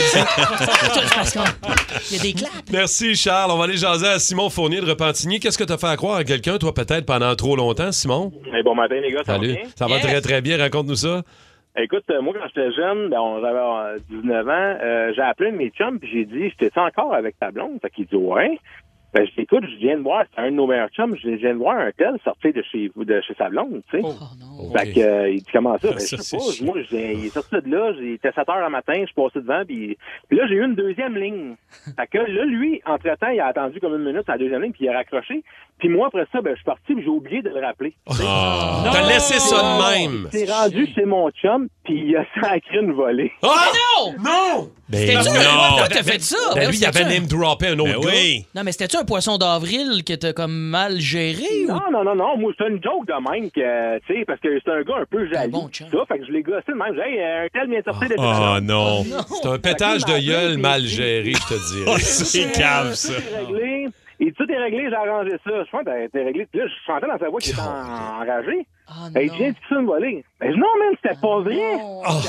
Parce qu'il y a des claps. Merci, Charles. On va aller jaser à Simon Fournier de Repentigny. Qu'est-ce que t'as fait à croire à quelqu'un, toi, peut-être pendant trop longtemps, Simon? Hey, bon matin, les gars, ça Salut. va bien? Ça va Yes. très, très bien. Raconte-nous ça. Écoute, euh, moi, quand j'étais jeune, ben, j'avais euh, 19 ans, euh, j'ai appelé mes chums, puis j'ai dit, j'étais encore avec ta blonde? Fait qu'il dit, ouais. Ben, je dis, écoute, je viens de voir, c'est un de nos meilleurs chums, je viens de voir un tel sortir de chez vous, de chez sa blonde, tu sais. Oh non. Fait que, euh, il dit, comment ça? Ben, Ça, je sais pas. Moi, j'ai- il est sorti de là, était 7 heures le matin, je suis passé devant, puis, puis là, j'ai eu une deuxième ligne. Fait que là, lui, entre-temps, il a attendu comme une minute sa deuxième ligne, puis il a raccroché. Puis moi, après ça, ben, je suis parti, puis j'ai oublié de le rappeler. Ah. T'as laissé ça de même. C'est rendu chez mon chum, puis il a sacré une volée. Ah! Non! Non! C'était-tu un t'as fait ça? Ben, lui, il avait un- name droppé un autre Ben gars. oui. Non, mais c'était-tu un poisson d'avril que t'as comme mal géré? ou- Non, non, non, non. Moi, c'est une joke de même, que, tu sais, parce que c'est un gars un peu jaloux. ça, fait que je l'ai gossé de même. J'ai Hey, un tel vient sortir de Oh non. Oh, C'est un pétage de gueule mal géré, je te dirais. C'est cave, ça. Tout est réglé. Et tout est réglé, j'ai arrangé ça. Je pense que t'es réglé. Puis là, je sentais dans sa voix qu'il était en- enragé. Et il vient de ça me voler. Mais non, man, c'était pas vrai. Ah.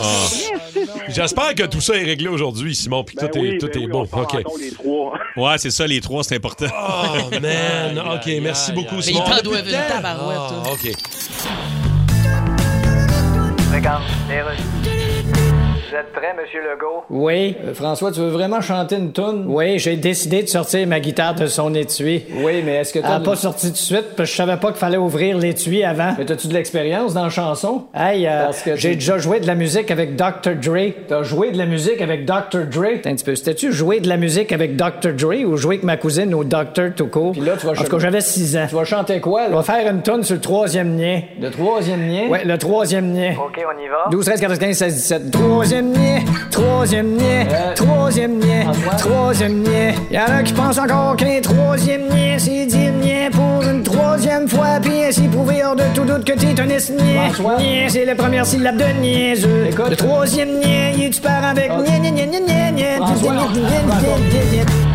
J'espère que tout ça est réglé aujourd'hui, Simon, puis que Ben tout oui, est, tout ben est oui, bon. on sort OK. encore les trois. Ouais, c'est ça, les trois, c'est important. Oh, man. OK, merci beaucoup, Mais Simon. t'en a doivent plus de une tabarouette, Ah, toi. OK. Regarde, les rues. Vous êtes prêt, Monsieur Legault? Oui. Euh, François, tu veux vraiment chanter une toune? Oui, j'ai décidé de sortir ma guitare de son étui. Oui, mais est-ce que t'as Elle a pas sorti tout de suite parce que je savais pas qu'il fallait ouvrir l'étui avant. Mais t'as-tu de l'expérience dans la chanson? Hey, euh, Parce que j'ai déjà joué de la musique avec Dr. Dre. T'as joué de la musique avec Dr. Dre? Attends un petit peu. C'était-tu jouer de la musique avec Dr. Dre ou jouer avec ma cousine au Dr. tout court? Puis là, tu vas En tout cas, j'avais 6 ans. Tu vas chanter quoi, là? On va faire une toune sur le troisième nien. Le troisième nien? Ouais, le troisième nien. OK, on y va. 12, 13, 14, 15, 16, 17. Troisième niais, troisième niais, troisième niais, troisième niais. Y'en a qui pensent encore qu'un troisième niais, c'est dire niais pour une troisième fois, puis ainsi prouver hors de tout doute que t'es un niais. Niais, c'est la première syllabe de niaiseux. Le troisième niais, est-tu parent avec niais, niais, niais, niais, niais, niais, niais, niais, niais, niais.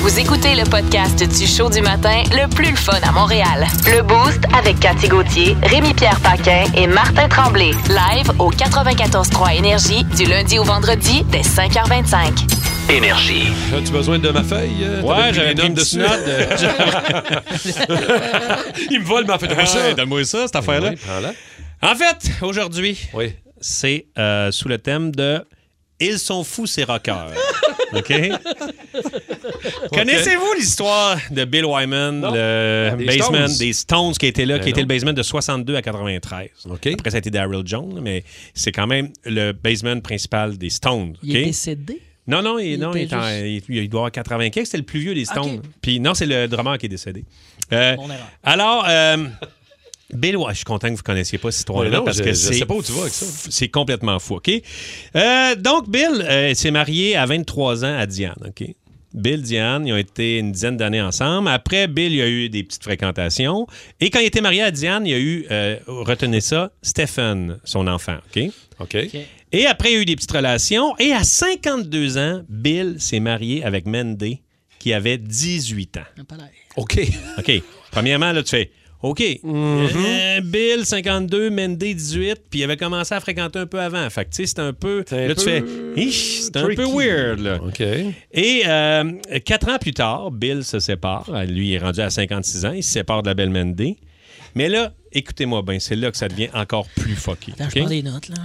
Vous écoutez le podcast du show du matin le plus le fun à Montréal. Le Boost avec Cathy Gauthier, Rémi-Pierre Paquin et Martin Tremblay. Live au 94.3 Énergie du lundi au vendredi dès 5h25. Énergie. As-tu besoin de ma feuille? euh? Ouais, j'avais une dessus? Il me vole ma feuille. Donne-moi ça. Donne-moi ça, cette affaire-là. Oui, prends-la. En fait, aujourd'hui, c'est euh, sous le thème de Ils sont fous, ces rockers. OK? Connaissez-vous l'histoire de Bill Wyman, le Des baseman Stones. des Stones, qui était là, Ben qui était non. le baseman de 62 à 93? Après, ça a été Daryl Jones, mais c'est quand même le baseman principal des Stones. Il est décédé? Non, non, il, Il non, il, était est en- juste- il- il doit avoir 95. C'était le plus vieux des Stones. Puis non, c'est le drummer qui est décédé. Euh, Mon erreur. alors, euh, Bill, ouais, je suis content que vous ne connaissiez pas cette histoire-là parce je- que je c'est sais pas où tu vas avec ça. C'est complètement fou, OK? Euh, donc, Bill euh, s'est marié à 23 ans à Diane, OK? Bill, Diane, ils ont été une dizaine d'années ensemble. Après, Bill, il y a eu des petites fréquentations. Et quand il était marié à Diane, il y a eu, euh, retenez ça, Stephen, son enfant, OK? OK. Et après, il y a eu des petites relations. Et à 52 ans, Bill s'est marié avec Mendy, qui avait 18 ans. OK. OK. Premièrement, là, tu fais OK. Euh, Bill, 52, Mendy, 18, puis il avait commencé à fréquenter un peu avant. Fait que, tu sais, c'est un peu. un Là, tu fais c'est un peu weird, là. OK. Et euh, quatre ans plus tard, Bill se sépare. Lui, il est rendu à 56 ans. Il se sépare de la belle Mendy. Mais là, écoutez-moi bien, c'est là que ça devient encore plus fucky. Attends, je prends des notes, là.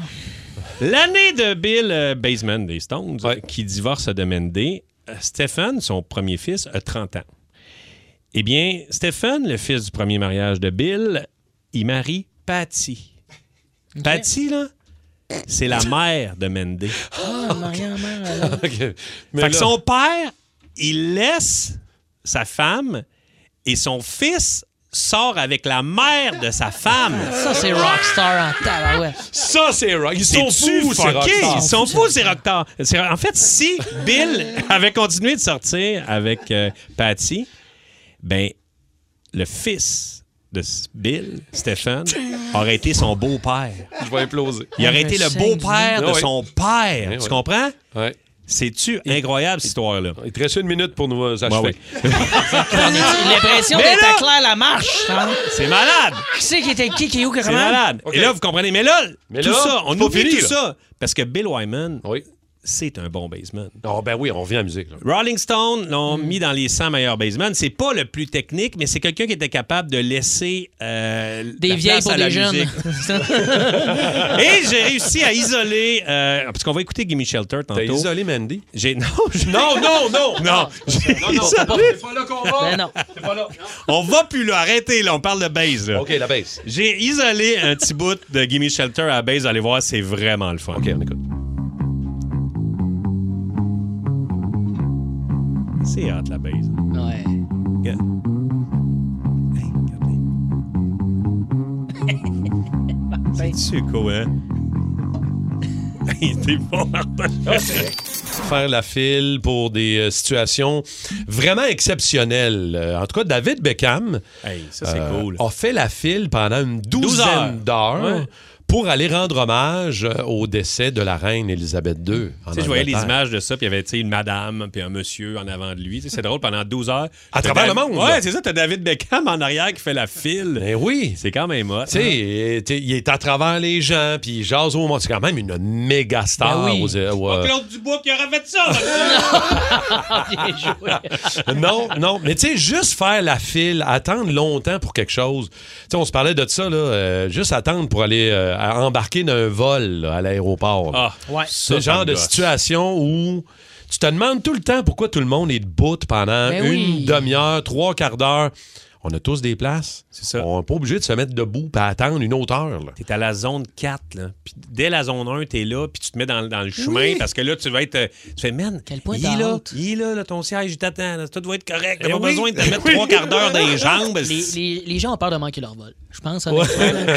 L'année de Bill euh, Baseman des Stones, qui divorce de Mendy, Stephen, son premier fils, a 30 ans. Eh bien, Stephen, le fils du premier mariage de Bill, il marie Patty. Patty, là, c'est la mère de Mendy. Ah, Marianne, mère, alors. OK. Mais Fait que là- son père, il laisse sa femme et son fils sort avec la mère de sa femme. Ça, c'est Rockstar en tabarouette. Ça, c'est rock. Ils sont fous, ces rockstars. Ils sont fous, ces rockstars. En fait, si Bill avait continué de sortir avec euh, Patty, ben, le fils de Bill, Stephen, aurait été son beau-père. Je vais imploser. Il aurait Ah, été le beau-père Ah de oui. son père. Oui, tu oui. comprends? Ouais. C'est-tu incroyable, cette histoire-là? Il te reste une minute pour nous Ouais, achever. ouais. L'impression d'être à clair la marche. hein? C'est malade! Qui c'est qui était qui, qui est où, que C'est malade. Et là, vous comprenez. Mais là, Mais tout là, ça, on oublie fini, tout là. ça. Parce que Bill Wyman, Oui. C'est un bon baseman. Oh, ben oui, on revient à la musique. là. Rolling Stone l'ont Hmm. mis dans les 100 meilleurs basemen. C'est pas le plus technique, mais c'est quelqu'un qui était capable de laisser euh, Des la vieilles place pour à la des jeunes. musique. Et j'ai réussi à isoler, euh, parce qu'on va écouter Gimme Shelter T'as tantôt. isolé Mandy? J'ai non, j'ai- Non, non, non! non, j'ai Non, non, c'est pas, isolé. c'est pas là qu'on va. Ben non. C'est pas là. On va plus là, arrêtez là, on parle de base là. OK, la baisse. J'ai isolé un petit bout de Gimme Shelter à base, allez voir, c'est vraiment le fun. OK, on écoute. C'est hot la base. Ouais. Regarde. Hey, regardez. C'est-tu cool, hein? T'es bon, Martin. faire la file pour des euh, situations vraiment exceptionnelles. Euh, en tout cas, David Beckham Hey, ça, c'est euh, cool. a fait la file pendant une 12 douzaine heures. d'heures Ouais. Pour aller rendre hommage euh, au décès de la reine Élisabeth II. en Tu sais, je voyais les images de ça, puis il y avait tu sais, une madame, puis un monsieur en avant de lui. C'est drôle, pendant 12 heures. À travers le monde, Ouais, c'est ça, t'as David Beckham en arrière qui fait la file. Ben oui. C'est quand même hot. Tu sais, il est à travers les gens, puis il jase au monde. C'est quand même une méga star. Ben oui. aux- euh, au- Claude Dubois qui aurait fait ça. Bien joué. non, non. Mais tu sais, juste faire la file, attendre longtemps pour quelque chose. Tu sais, on se parlait de ça, là. euh, juste attendre pour aller euh, à embarquer d'un vol là, à l'aéroport. Ah, Ouais. Ça genre de gosse. situation où tu te demandes tout le temps pourquoi tout le monde est debout pendant Ben une oui. demi-heure, trois quarts d'heure. On a tous des places. C'est ça. On n'est pas obligé de se mettre debout et attendre une autre heure. là. T'es à la zone 4, là. Puis dès la zone 1, t'es là, puis tu te mets dans, dans le chemin, parce que là, tu vas être... euh, Tu fais, man, Quel point il est là, il est là, là, ton siège, il t'attend, tout doit être correct. T'as Eh pas oui. besoin de te mettre trois quarts d'heure dans les jambes. Les, les- les gens ont peur de manquer leur vol. Je pense, là.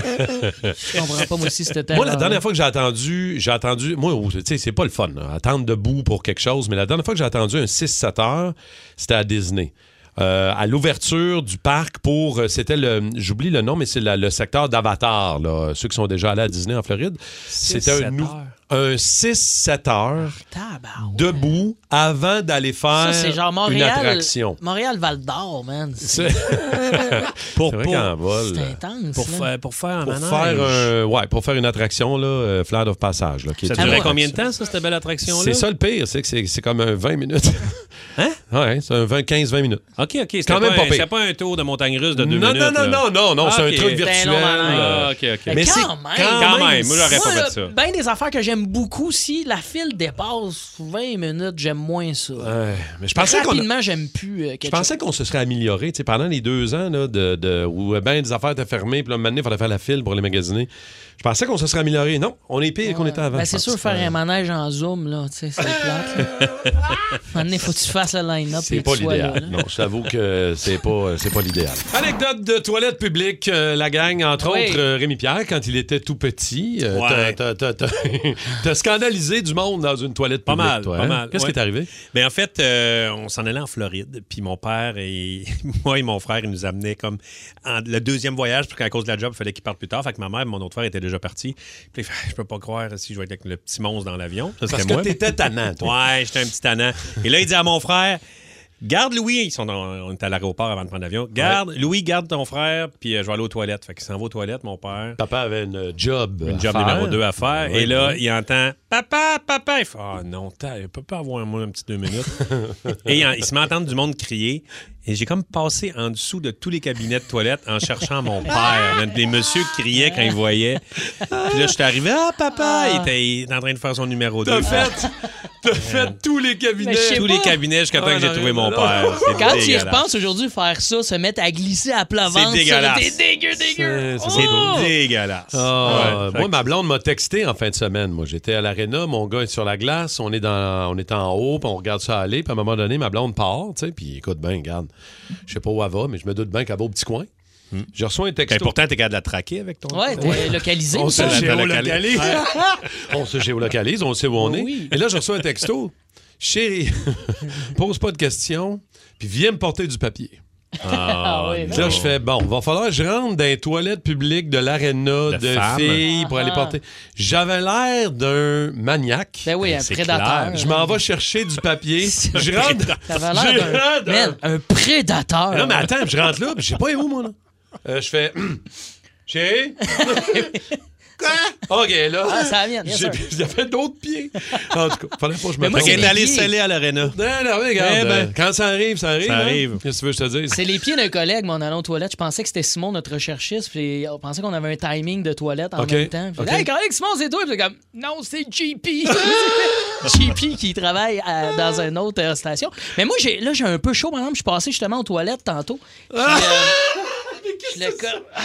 Je comprends pas, moi aussi, c'était Moi, la dernière fois que j'ai attendu, j'ai attendu. Moi, oh, tu sais, c'est pas le fun, là, attendre debout pour quelque chose, mais la dernière fois que j'ai attendu un 6-7 heures, c'était à Disney. Euh, à l'ouverture du parc pour. euh, C'était le. J'oublie le nom, mais c'est le secteur d'Avatar, là. Ceux qui sont déjà allés à Disney en Floride. C'était un, 6-7 nou- heures. Un 6-7 heures Tabarouette. debout avant d'aller faire Ça, c'est une attraction. Montréal Val d'Or, man. C'est C'est Pour, c'est pour, qu'en vol. c'est intense. pour, là. faire, pour faire un Pour manège. faire, un- ouais, pour faire une attraction, là, euh, Flight of Passage. Là, qui Ça durait combien de temps, ça, cette belle attraction-là? C'est ça le pire, c'est que c'est, c'est comme un 20 minutes. Hein? Ouais, c'est un 20, 15-20 minutes. OK, OK. C'était quand même pas, pire. c'était pas un tour de montagne russe de deux non, minutes. non, non, non, non, non, c'est Ah, un truc virtuel. long. Ah, OK, OK. Mais Mais c'est quand même, quand même, moi, j'aurais pas fait ça. Ben des affaires que j'aime beaucoup, si la file dépasse 20 minutes, j'aime moins ça. Ouais, mais je pensais qu'on Rapidement, j'aime plus euh, je pensais qu'on se serait amélioré pendant les deux ans là, de, de- où ben des affaires étaient fermées, puis là, maintenant, il fallait faire la file pour les magasiner. Je pensais qu'on se serait amélioré. Non, on est pire qu'on était avant. Ben, c'est sûr, faire un manège en zoom, là, tu sais, c'est plate. Maintenant, il faut que tu fasses le line-up C'est et pas l'idéal. Non, je t'avoue que c'est pas, c'est pas l'idéal. Anecdote de toilette publique, euh, la gang, entre Oui. autres, euh, Rémi Pierre, quand il était tout petit, euh, Ouais. t'as- scandalisé du monde dans une toilette Pas mal, toi, pas hein? mal. Qu'est-ce ouais. qui est arrivé? Ben en fait, euh, on s'en allait en Floride, puis mon père et moi et mon frère, ils nous amenaient comme en- le deuxième voyage, parce qu'à cause de la job, il fallait qu'ils partent plus tard. Fait que ma mère et mon autre frère étaient déjà partis. Puis il fait, je peux pas croire si je vais être avec le petit monstre dans l'avion. Ça, Parce que moi. t'étais tannant, toi. Ouais, j'étais un petit tannant. Et là, il dit à mon frère, garde Louis. Ils sont dans- on est à l'aéroport avant de prendre l'avion. Garde, Louis, garde ton frère, puis euh, je vais aller aux toilettes. Fait qu'il s'en va aux toilettes, mon père. Papa avait une job. Une job faire. numéro 2 à faire. Ouais, et là, ouais. il entend Papa, papa. Il fait Ah non, t'as- il peut pas avoir moi un petit deux minutes. et il, il se met à entendre du monde crier. Et j'ai comme passé en dessous de tous les cabinets de toilettes en cherchant mon père. Les messieurs criaient quand ils voyaient. Puis là, je suis arrivé Ah, papa Il était, en train de faire son numéro 2. T'as fait, t'as fait tous les cabinets. Tous pas. les cabinets jusqu'à temps Ah, que j'ai trouvé mon non. père. C'est Quand tu y repenses aujourd'hui, faire ça, se mettre à glisser à plat C'est ventre, ça, dégueulasse. c'est dégueu, dégueu. C'est- C'est Oh! dégueulasse. Ah, moi, ma blonde m'a texté en fin de semaine. Moi, j'étais à l'aréna, mon gars est sur la glace, on est, dans, on est en haut, puis on regarde ça aller, puis à un moment donné, ma blonde part, tu sais, puis écoute bien, regarde, je sais pas où elle va, mais je me doute bien qu'elle va au petit coin. Je reçois un Et texto. pourtant, t'es capable de la traquer avec ton. Ouais, t'es localisé. On se géolocalise. on se géolocalise, on sait où on est. Oui. Et là, je reçois un texto. Chérie, pose pas de questions, puis viens me porter du papier. Ah, oui, Puis là, je fais, bon, va falloir que je rentre dans les toilettes publiques de l'aréna De filles pour aller Ah. porter. J'avais l'air d'un maniaque. Ben oui, un C'est prédateur. clair. Je m'en vais chercher du papier. je rentre. T'avais je l'air d'un... prédateur. Non, mais attends, je rentre là, puis je sais pas où, moi, là. Euh, je fais. Chérie? Quoi? OK, là. Ah, ça vient, bien J'ai- sûr. Il y avait d'autres pieds. En tout cas, fallait pas que je me trompe. est sceller à l'aréna. Non, non, mais regarde. Eh ben. euh, quand ça arrive, ça arrive. Ça hein. arrive. Qu'est-ce que tu veux que je te dise? C'est les pieds d'un collègue, mais en allant aux toilettes. Je pensais que c'était Simon, notre recherchiste, puis on pensait qu'on avait un timing de toilette en même temps. Puis, OK. Hey, collègue, Simon, c'est toi? Puis comme, non, c'est JP. JP qui travaille à- dans une autre euh, station. Mais moi, j'ai, là, j'ai un peu chaud, par exemple. Je suis passé justement aux toilettes tantôt. Puis, euh, je le colle. Ah.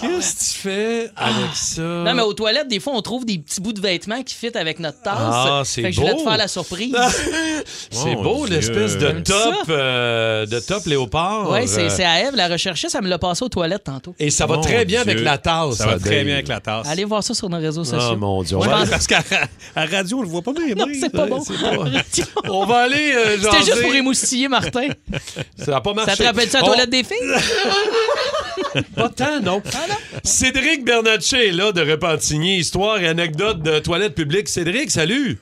Qu'est-ce que tu fais avec ça? Non, mais aux toilettes, des fois, on trouve des petits bouts de vêtements qui fit avec notre tasse. Ah, c'est Fait que je voulais beau. te faire la surprise. C'est Mon beau, Dieu. l'espèce de J'aime top, ça. euh, de top léopard. Oui, c'est Euh, c'est à Eve, la recherchée, ça me l'a passé aux toilettes tantôt. Et ça va Mon très bien Dieu. avec la tasse. Ça va Dave. très bien avec la tasse. Allez voir ça sur nos réseaux sociaux. Oh mon Dieu. on Je va- pense- Parce qu'à à radio, on le voit pas bien. Non, bien. c'est pas bon. c'est pas- On va aller euh, C'était jaser. juste pour émoustiller Martin. Ça n'a pas marché. Ça te rappelle ça à la On- toilette des filles? Pas tant, non. Cédric Bernatchez est là de Repentigny. Histoire et anecdote de toilette publique. Cédric, salut.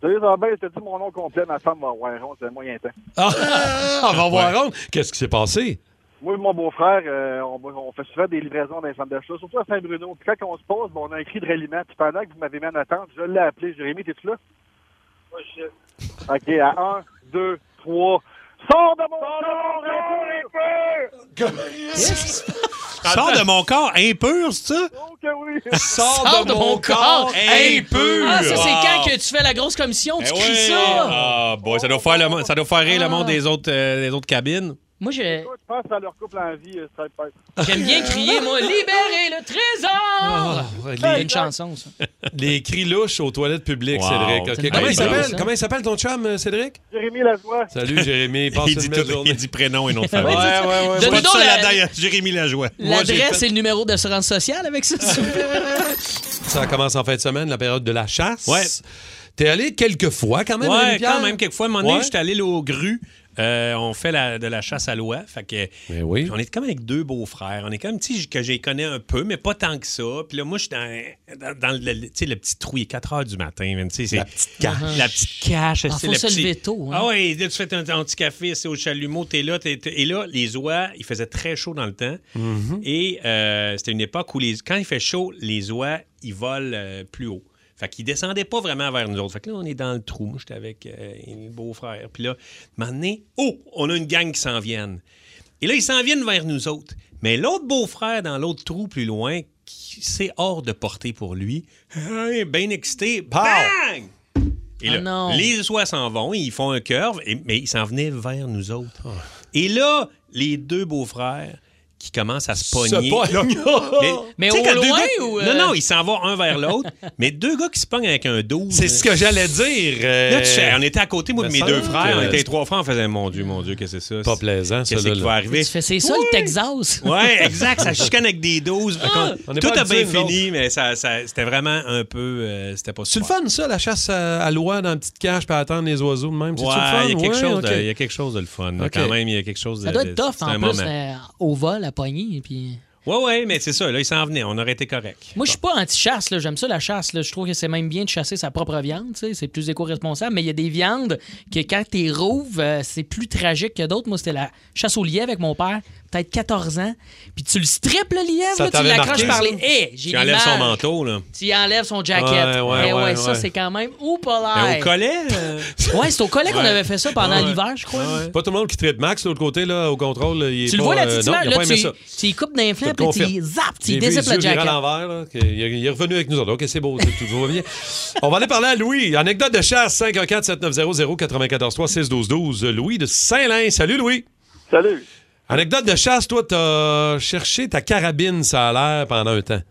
Salut, ça va bien? Je te dis mon nom complet, ma femme va avoir honte, c'est moyen temps. Ah, on va voir honte. Qu'est-ce qui s'est passé? Moi et mon beau-frère, euh, on, on fait souvent des livraisons dans les centres d'achat, surtout à Saint-Bruno. Puis quand on se pose, ben, on a un cri de ralliement. Puis pendant que vous m'avez mis en attente, je l'ai appelé. Jérémy, t'es-tu là? OK, à 1, 2, 3. Sors de mon corps, Sors de mon corps impur, c'est ça? Oui. Sors de mon corps impur. Ah, ça, c'est Wow. quand que tu fais la grosse commission, tu Eh cries ça? Ah, boy, ça doit faire, le, ça doit faire rire le monde des autres, euh, des autres cabines. Moi, je- Je pense à leur couple en vie, euh, ça va être- j'aime bien crier, moi, libérer le trésor. Ah, ouais, C'est les, une chanson, ça. les cris louches aux toilettes publiques, Wow. Cédric. Comment, il s'appelle? idée, ça. Comment il s'appelle ton chum, euh, Cédric? Jérémy Lajoie. Salut, Jérémy. Passe Il dit, belle tout- journée. il dit prénom et nom de Ouais, famille. ça. ouais, ouais, Donne-nous la- là-dedans, Jérémy Lajoie. L'adresse fait- et le numéro d'assurance sociale avec ça. Ça commence en fin de semaine, la période de la chasse. Ouais. T'es allé quelques fois quand même, Ouais, Rémi-Pierre? quand même, quelquefois. À un moment donné, Ouais. j'étais allé là, au Gru. Euh, on fait la- de la chasse à l'oie. Fait que Ben oui. on est comme avec deux beaux-frères. On est comme, tu sais, que j'ai connais un peu, mais pas tant que ça. Puis là, moi, je suis dans, dans, dans le, petit trou. Il est 4 heures du matin. c'est- La petite cache. La petite cache. Ah, c'est faut le se petit- lever tôt, hein. Ah ouais, là, tu fais ton petit café, c'est au chalumeau, t'es là, t'es- t'es- et là, les oies, il faisait très chaud dans le temps. Mm-hmm. Et euh, c'était une époque où, les, quand il fait chaud, les oies, ils volent euh, plus haut. Fait qu'ils descendaient pas vraiment vers nous autres. Fait que là, on est dans le trou. Moi, j'étais avec euh, les beaux-frères. Puis là, donné, oh, on a une gang qui s'en viennent. Et là, ils s'en viennent vers nous autres. Mais l'autre beau-frère dans l'autre trou plus loin, qui- c'est hors de portée pour lui, hein, bien excité, bang! Et Ah là, non. les oies s'en vont, ils font un curve, et- mais ils s'en venaient vers nous autres. Ah. Et là, les deux beaux-frères qui commencent à se pogner. Mais tu sais, au loin gars- ou, euh? Non, non, ils s'en vont un vers l'autre. mais deux gars qui se pognent avec un 12. C'est ce que j'allais dire. euh, Là, tu sais, on était à côté, moi, de me mes deux frères. que- On était trois frères, on faisait Mon Dieu, mon Dieu, qu'est-ce que c'est ça? Pas plaisant, ça, Qu'est-ce qui va arriver? Tu fais, c'est ça, le Texas? Ouais, exact. Ça chicane avec des 12. Fait qu'on- On est Tout a bien fini, mais ça, ça- c'était vraiment un peu. euh, c'était pas C'est le fun, ça, la chasse à, à l'oie dans une petite cache puis attendre les oiseaux de même. C'est Ouais, le fun? il y a quelque chose de- ok. il y a quelque chose de le fun. Quand même, il y a quelque chose de. Ça doit être tough, c'est en plus, euh, au vol, à poignée. Puis... Ouais, ouais, mais c'est ça. Là, il s'en venait. On aurait été correct. Moi, je suis pas anti-chasse. là. J'aime ça, la chasse. là. Je trouve que c'est même bien de chasser sa propre viande. tu sais. C'est plus éco-responsable. Mais il y a des viandes que quand t'es rouve, euh, c'est plus tragique que d'autres. Moi, c'était la chasse au lièvre avec mon père, peut-être 14 ans. Puis tu le strippes, le lièvre. Là, tu l'accroches par les. Hé, j'ai Tu enlèves son manteau, là. Tu enlèves son jacket. Ouais, ouais, Eh ouais, ça, ouais. c'est quand même ou pas au collet. euh, Ouais, c'est au collet qu'on Ouais. avait fait ça pendant Ouais. l'hiver, je crois. Pas tout le monde qui traite Max, de l'autre côté, là, au contrôle. là, il est Tu le vois, la euh, petite non, image, il a là, tu, ça. tu y coupes d'un flanc, puis tu zappes, tu dézippes le jacket. Il est- revenu avec nous autres. OK, c'est beau. Tout va bien. On va aller parler à Louis. Anecdote de chasse 514 7900 94 3 6 12 12 Louis de Saint-Lin. Salut, Louis. Salut. Anecdote de chasse, toi, t'as cherché ta carabine, ça a l'air, pendant un temps.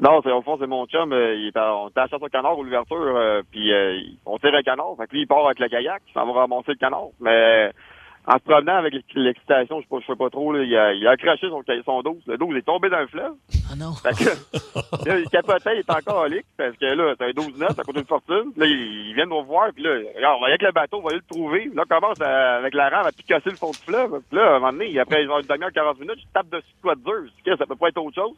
Non, c'est au fond, c'est mon chum. euh, il on était à au canard ou l'ouverture, euh, puis euh, on tire un canard. Fait que lui, il part avec le kayak, il s'en va ramasser le canard. Mais en se promenant avec l'excitation, je sais pas, je sais pas trop, là, il, a, il a accroché son, son 12. Le 12 est tombé dans le fleuve. Ah non. Fait que, là, il capotait, il est encore en ligue, parce que là, c'est un 12-9, ça coûte une fortune. Là, il, il vient de nous voir, puis là, regarde, on va y avec le bateau, on va aller le trouver. Là, on commence à- avec la rame à picasser le fond du fleuve. Puis là, à un moment donné, après genre une demi-heure, 40 minutes, je tape dessus de quoi de dur. Je dis, ça peut pas être autre chose.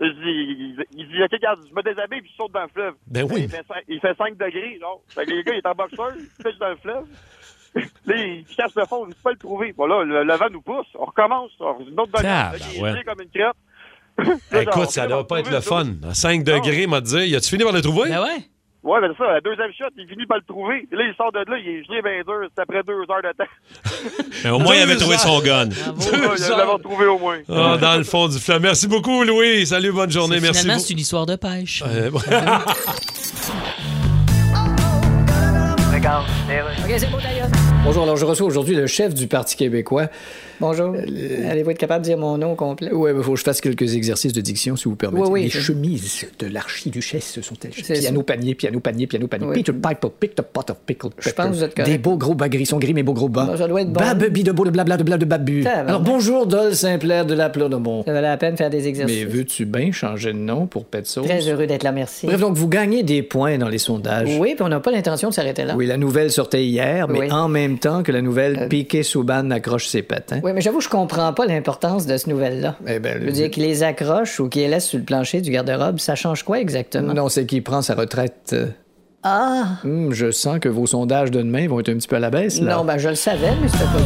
Là, Je dis, il, il dit, OK, regarde, je me déshabille puis je saute dans le fleuve. Ben oui. Il fait, cinq- il fait 5 degrés, genre. Fait que les gars, il est en boxeur, il pêche dans le fleuve. Là, il cherche le fond, il ne peut pas le trouver. Voilà, le, le vent nous pousse. On recommence. On- Une autre. Il est gelé comme une crêpe. Là, Écoute, genre, ça on doit pas être le fun. À 5 degrés, m'a dit. As-tu fini par le trouver? Ben ouais. Ouais, ben c'est ça, la deuxième shot, il finit par le trouver. Là, il sort de là, il est gelé bien dur. C'est après deux heures de temps. Mais au moins, il avait trouvé son gun. Ouais, il l'avait retrouvé au moins. Ah, dans le fond du fleuve. Merci beaucoup, Louis. Salut, bonne journée. Merci. Finalement, beaucoup. c'est une histoire de pêche. Euh. Bonjour, alors je reçois aujourd'hui le chef du Parti québécois. Bonjour. Allez-vous être capable de dire mon nom au complet? Ouais, il faut que je fasse quelques exercices de diction, si vous permettez. Oui, oui, Les je- chemises de l'archiduchesse sont-elles? Piano, panier, piano, panier, piano, panier. Oui. Peter Piper, picked a pot of pickled Je pepper. pense que vous êtes correct. Des beaux gros bas gris, sont gris, mais beaux gros bas. Bon, ça doit être bon. Babubi de beau de blabla de blabla de babu. Alors bonjour, Dol Saint-Clair de la Plonomont. Ça valait la peine de faire des exercices. Mais veux-tu bien changer de nom pour Pet Sauce? Très heureux d'être là, merci. Bref, donc vous gagnez des points dans les sondages. Oui, puis on n'a pas l'intention de s'arrêter là. Oui, la nouvelle sortait hier, mais Oui. en même temps que la nouvelle Euh. Piqué Souban accroche ses patins. Oui, mais j'avoue, je comprends pas l'importance de ce nouvelle-là. Eh ben, Je veux dire qu'il les accroche ou qu'il les laisse sur le plancher du garde-robe, ça change quoi exactement? Non, c'est qu'il prend sa retraite. euh. Ah! Hum, je sens que vos sondages de demain vont être un petit peu à la baisse, là. Non, ben je le savais, mais c'était pas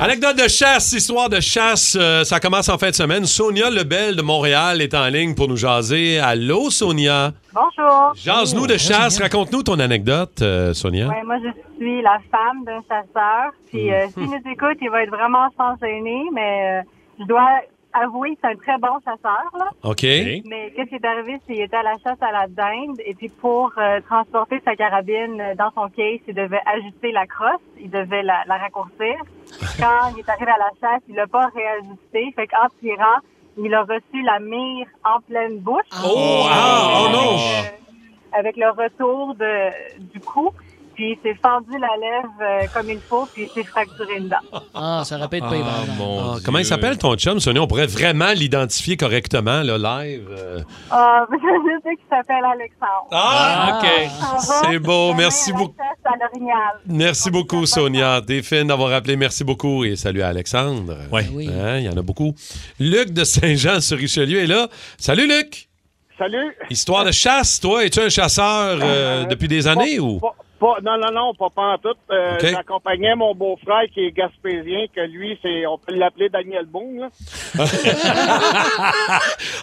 Anecdote de chasse, histoire de chasse, euh, ça commence en fin de semaine. Sonia Lebel de Montréal est en ligne pour nous jaser. Allô, Sonia? Bonjour. Jase-nous de chasse. Raconte-nous ton anecdote, euh, Sonia. Ouais, moi, je suis la femme d'un chasseur. Puis, euh, Mhm. s'il nous écoute, il va être vraiment sans gêner, mais euh, je dois avouer que c'est un très bon chasseur. Là. OK. Mais qu'est-ce qui est arrivé, c'est qu'il était à la chasse à la dinde, et puis pour euh, transporter sa carabine dans son case, il devait ajuster la crosse, il devait la, la raccourcir. Quand il est arrivé à la chasse, il l'a pas réajusté, fait qu'en tirant, il a reçu la mire en pleine bouche. Oh, ah, oh non! Euh, avec le retour de, du coup. Puis il s'est fendu la lèvre euh, comme il faut, puis il s'est fracturé une dent. Ah, ça répète pas, Ah, mon Comment il s'appelle ton chum, Sonia? On pourrait vraiment l'identifier correctement, là, live. euh. Ah, je sais qu'il s'appelle Alexandre. Ah, OK. C'est beau. Merci beaucoup. Merci beaucoup, Sonia. T'es fine d'avoir appelé. Merci beaucoup. Et salut à Alexandre. Ouais. Hein, Il y en a beaucoup. Luc de Saint-Jean-sur-Richelieu est là. Salut, Luc. Salut. Histoire de chasse, toi. Es-tu un chasseur euh, depuis des années Pas- ou? pas- pas- non, non, non, pas, pas en tout. Euh. J'accompagnais mon beau-frère qui est gaspésien, que lui, c'est, on peut l'appeler Daniel Boone. Là.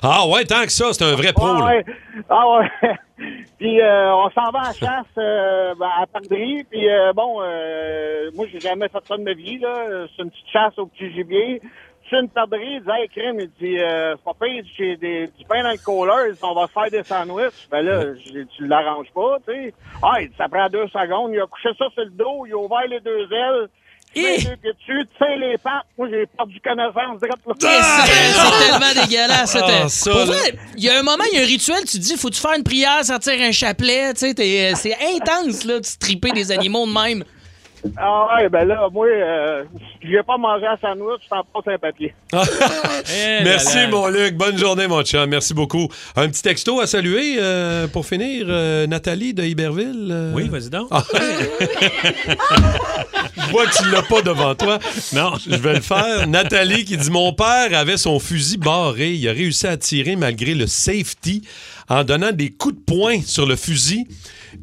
Ah ouais, tant que ça, c'est un vrai pro. Ah ouais. Ah ouais. puis euh, on s'en va à la chasse euh, ben, à Pardry. Puis euh, bon, euh, moi, j'ai jamais fait ça de ma vie. là. C'est une petite chasse au petit gibier. Je suis une perdrix, il dit, hey, crème, il dit, euh, c'est pas pire, j'ai des, du pain dans le cooler, on va se faire des sandwichs. Ben là, tu l'arranges pas, tu sais. Ah, il dit, ça prend deux secondes, il a couché ça sur le dos, il a ouvert les deux ailes, il met les deux pieds dessus, tu sais, les pattes, moi, j'ai perdu connaissance, direct là. C'est c'est tellement dégueulasse. Ah, t'es- ça, Pour vrai, il y a un moment, il y a un rituel, tu te dis, faut-tu faire une prière, sortir un chapelet, tu sais, t'es- c'est intense, là, de stripper des animaux de même. Ah ouais, ben là, moi, euh, j'ai pas mangé un sandwich, je t'en passe un papier. Eh Merci, mon Luc. Bonne journée, mon chum. Merci beaucoup. Un petit texto à saluer euh, pour finir. euh, Nathalie de Iberville. euh. Oui, vas-y donc. Ah. Je vois que tu l'as pas devant toi. Non. Je vais le faire. Nathalie qui dit Mon père avait son fusil barré. Il a réussi à tirer malgré le safety en donnant des coups de poing sur le fusil.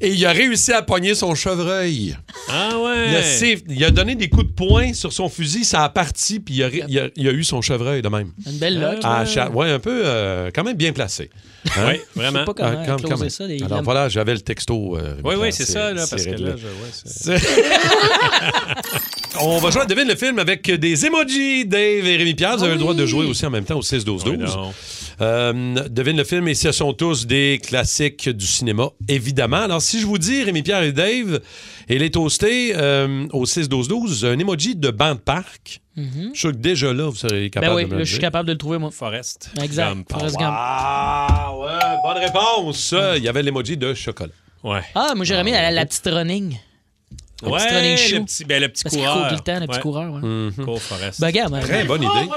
Et il a réussi à pogner son chevreuil. Ah ouais. Il a, safe- il a donné des coups de poing sur son fusil, ça a parti, puis il a, il a- il a eu son chevreuil de même. Une belle loque. Ah, cha- ouais, un peu, euh, quand même bien placé. Hein? Oui, vraiment. Je sais pas comment Ah, quand- quand ça, Alors voilà, j'avais le texto. euh, Oui, oui, Pierre, c'est ça, là, parce que là, je- ouais, On va jouer à Devine le film avec des emojis. Dave et Rémi Pierre, vous avez le droit de jouer aussi en même temps au 6-12-12. Oui, non. Euh, devine le film et ce sont tous des classiques du cinéma, évidemment. Alors, si je vous dis, Rémi Pierre et Dave, et les toastés euh, au 6-12-12, un emoji de banc de parc. Mhm. Je suis sûr que déjà là, vous serez capable Ben oui, de me là, le je suis capable de le trouver, moi. Forest. Exact. Gump. Forrest Gump. Ah, ouais, bonne réponse. Il y avait l'emoji de chocolat. Ouais. Ah, moi, j'aurais mis la, la petite running. Running Ouais, shoe. le petit, ben, le petit Parce coureur. court tout le temps, le petit Ouais. coureur. Ouais. Mhm. Court Forest. Ben, regarde, Très bonne idée.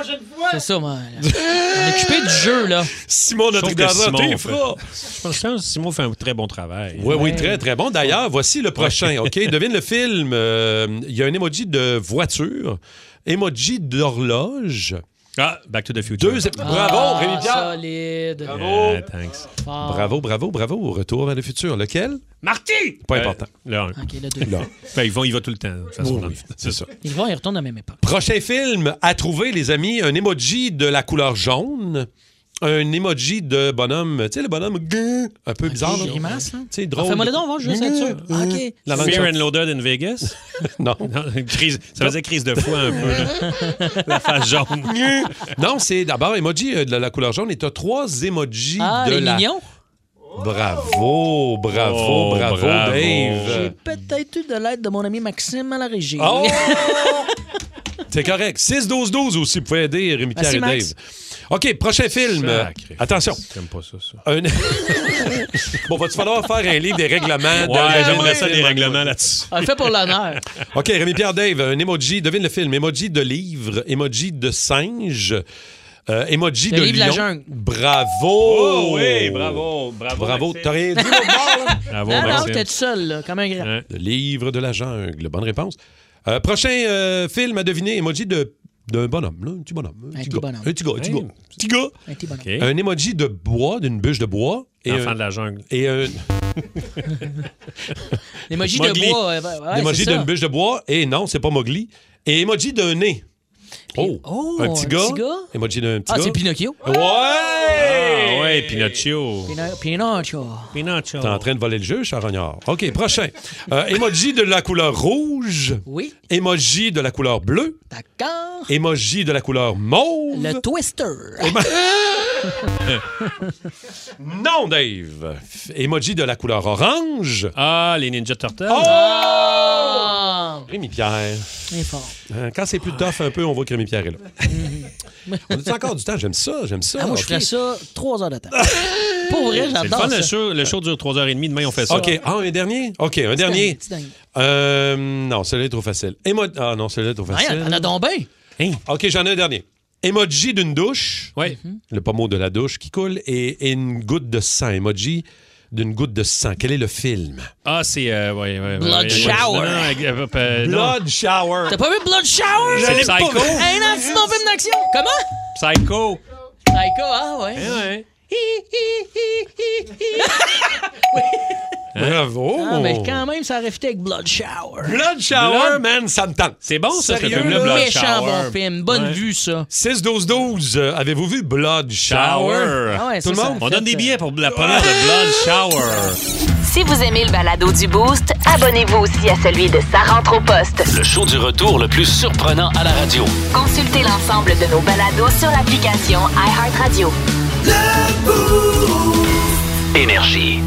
C'est ça, là. On est occupé du jeu, là. Simon, notre gardien, Simon t'es fera. Je pense que Simon fait un très bon travail. Oui, oui, très, très bon. D'ailleurs, voici le prochain. OK, devine le film. Euh, Il y a un emoji de voiture, emoji d'horloge. Ah, Back to the Future. Deux... Bravo, Ah, Rémi Pierre. solide. Bravo. Yeah, thanks. Fort. Bravo, bravo, bravo. Retour vers le futur. Lequel? Marty! Pas Euh, important. Le un. OK, le deux. Là. Ben, ils vont, il va tout le temps. de toute façon, Oui, dans le oui, film. c'est ça. Ils vont, ils retournent à la même époque. Prochain film à trouver, les amis, un emoji de la couleur jaune. Un emoji de bonhomme, tu sais, le bonhomme un peu bizarre. là. grimace, là. Tu sais, drôle. Fais-moi le don, on va juste être sûr. OK. La Fear and Loaded in Vegas? Non. Non, une crise, ça faisait crise de foi un peu. là. La face jaune. Non, c'est d'abord emoji euh, de la couleur jaune et tu as trois emojis Ah, de les la. mignons? Bravo, bravo, Oh, bravo, bravo. J'ai Dave. peut-être eu de l'aide de mon ami Maxime à la régie. Oh! C'est correct. 6-12-12 aussi, vous pouvez aider Rémi-Pierre et Dave. Max. OK, prochain film. Sacré. Attention. J'aime pas ça, ça. Un- bon, va-tu falloir faire un livre des règlements? de- Ouais, j'aimerais ça de- des règlements là-dessus. On le fait pour l'honneur. OK, Rémi-Pierre Dave, un emoji, devine le film. Emoji de livre, emoji de singe, euh, emoji Le de livre de la lion. jungle. Bravo! Oh oui, bravo, bravo. Bravo, t'as rien dit l'autre bord, là? Bravo, Non, non, t'es tout seul, là, comme un grand. Hein? Le livre de la jungle. Bonne réponse. Euh, prochain euh, film à deviner, emoji de d'un bonhomme, là, un petit bonhomme. Un, petit gars. bonhomme. Un petit gars, un petit gars. Petit gars. Un petit bonhomme. OK. Un emoji de bois, d'une bûche de bois. Et Enfant un, de la jungle. et un, L'emoji de Mowgli. bois. euh, ouais, ouais, emoji c'est ça. d'une bûche de bois. Et non, c'est pas Mowgli. Et emoji d'un nez. Oh, oh, un petit un gars. petit gars. Emoji d'un petit Ah, gars. c'est Pinocchio. Ouais! Ah ouais, Pinocchio. Pino- Pinocchio. Pinocchio. T'es en train de voler le jeu, charognard. OK, prochain. Euh, emoji de la couleur rouge. Oui, Emoji de la couleur bleue. d'accord. Emoji de la couleur mauve. Le Twister. Non, Dave. Emoji de la couleur orange. Ah, les Ninja Turtles. Oh! Ah! Rémi Pierre. Très fort. Hein, Quand c'est plus tough un peu, on voit que Rémi Pierre est là. on a encore du temps? J'aime ça, j'aime ça. Ah, moi, je ferais ça trois heures de temps. Pour vrai, le j'adore ça. le show, le show dure 3h30. Demain, on fait ça. OK. Ah, un dernier? OK, un dernier. Euh, non, celui-là est trop facile. Ah non, celui-là est trop facile. y'en a donc bien. OK, j'en ai un dernier. Emoji d'une douche. Oui. Le pommeau de la douche qui coule et, et une goutte de sang. Emoji d'une goutte de sang. Quel est le film? Ah, c'est. Euh, ouais, ouais, Blood ouais, shower. Non, non, euh, euh, non. Blood Shower. T'as pas vu Blood Shower? C'est Psycho. Un anti mon film d'action. Comment? Psycho. Psycho, ah ouais. Ouais. Bravo. Ah, mais quand même, ça aurait fité avec Blood Shower. Blood Shower, man, ça me tente. C'est bon, ça, ce Sérieux, film-là, là? Blood Méchant Shower. bon film. Bonne Ouais. vue, ça. 6-12-12, euh, avez-vous vu Blood Shower? Ah ouais, Tout ça, le ça monde? On fait, donne des billets pour la première de Blood Shower. Si vous aimez le balado du Boost, abonnez-vous aussi à celui de Sa rentre au poste. Le show du retour le plus surprenant à la radio. Consultez l'ensemble de nos balados sur l'application iHeartRadio. Énergie.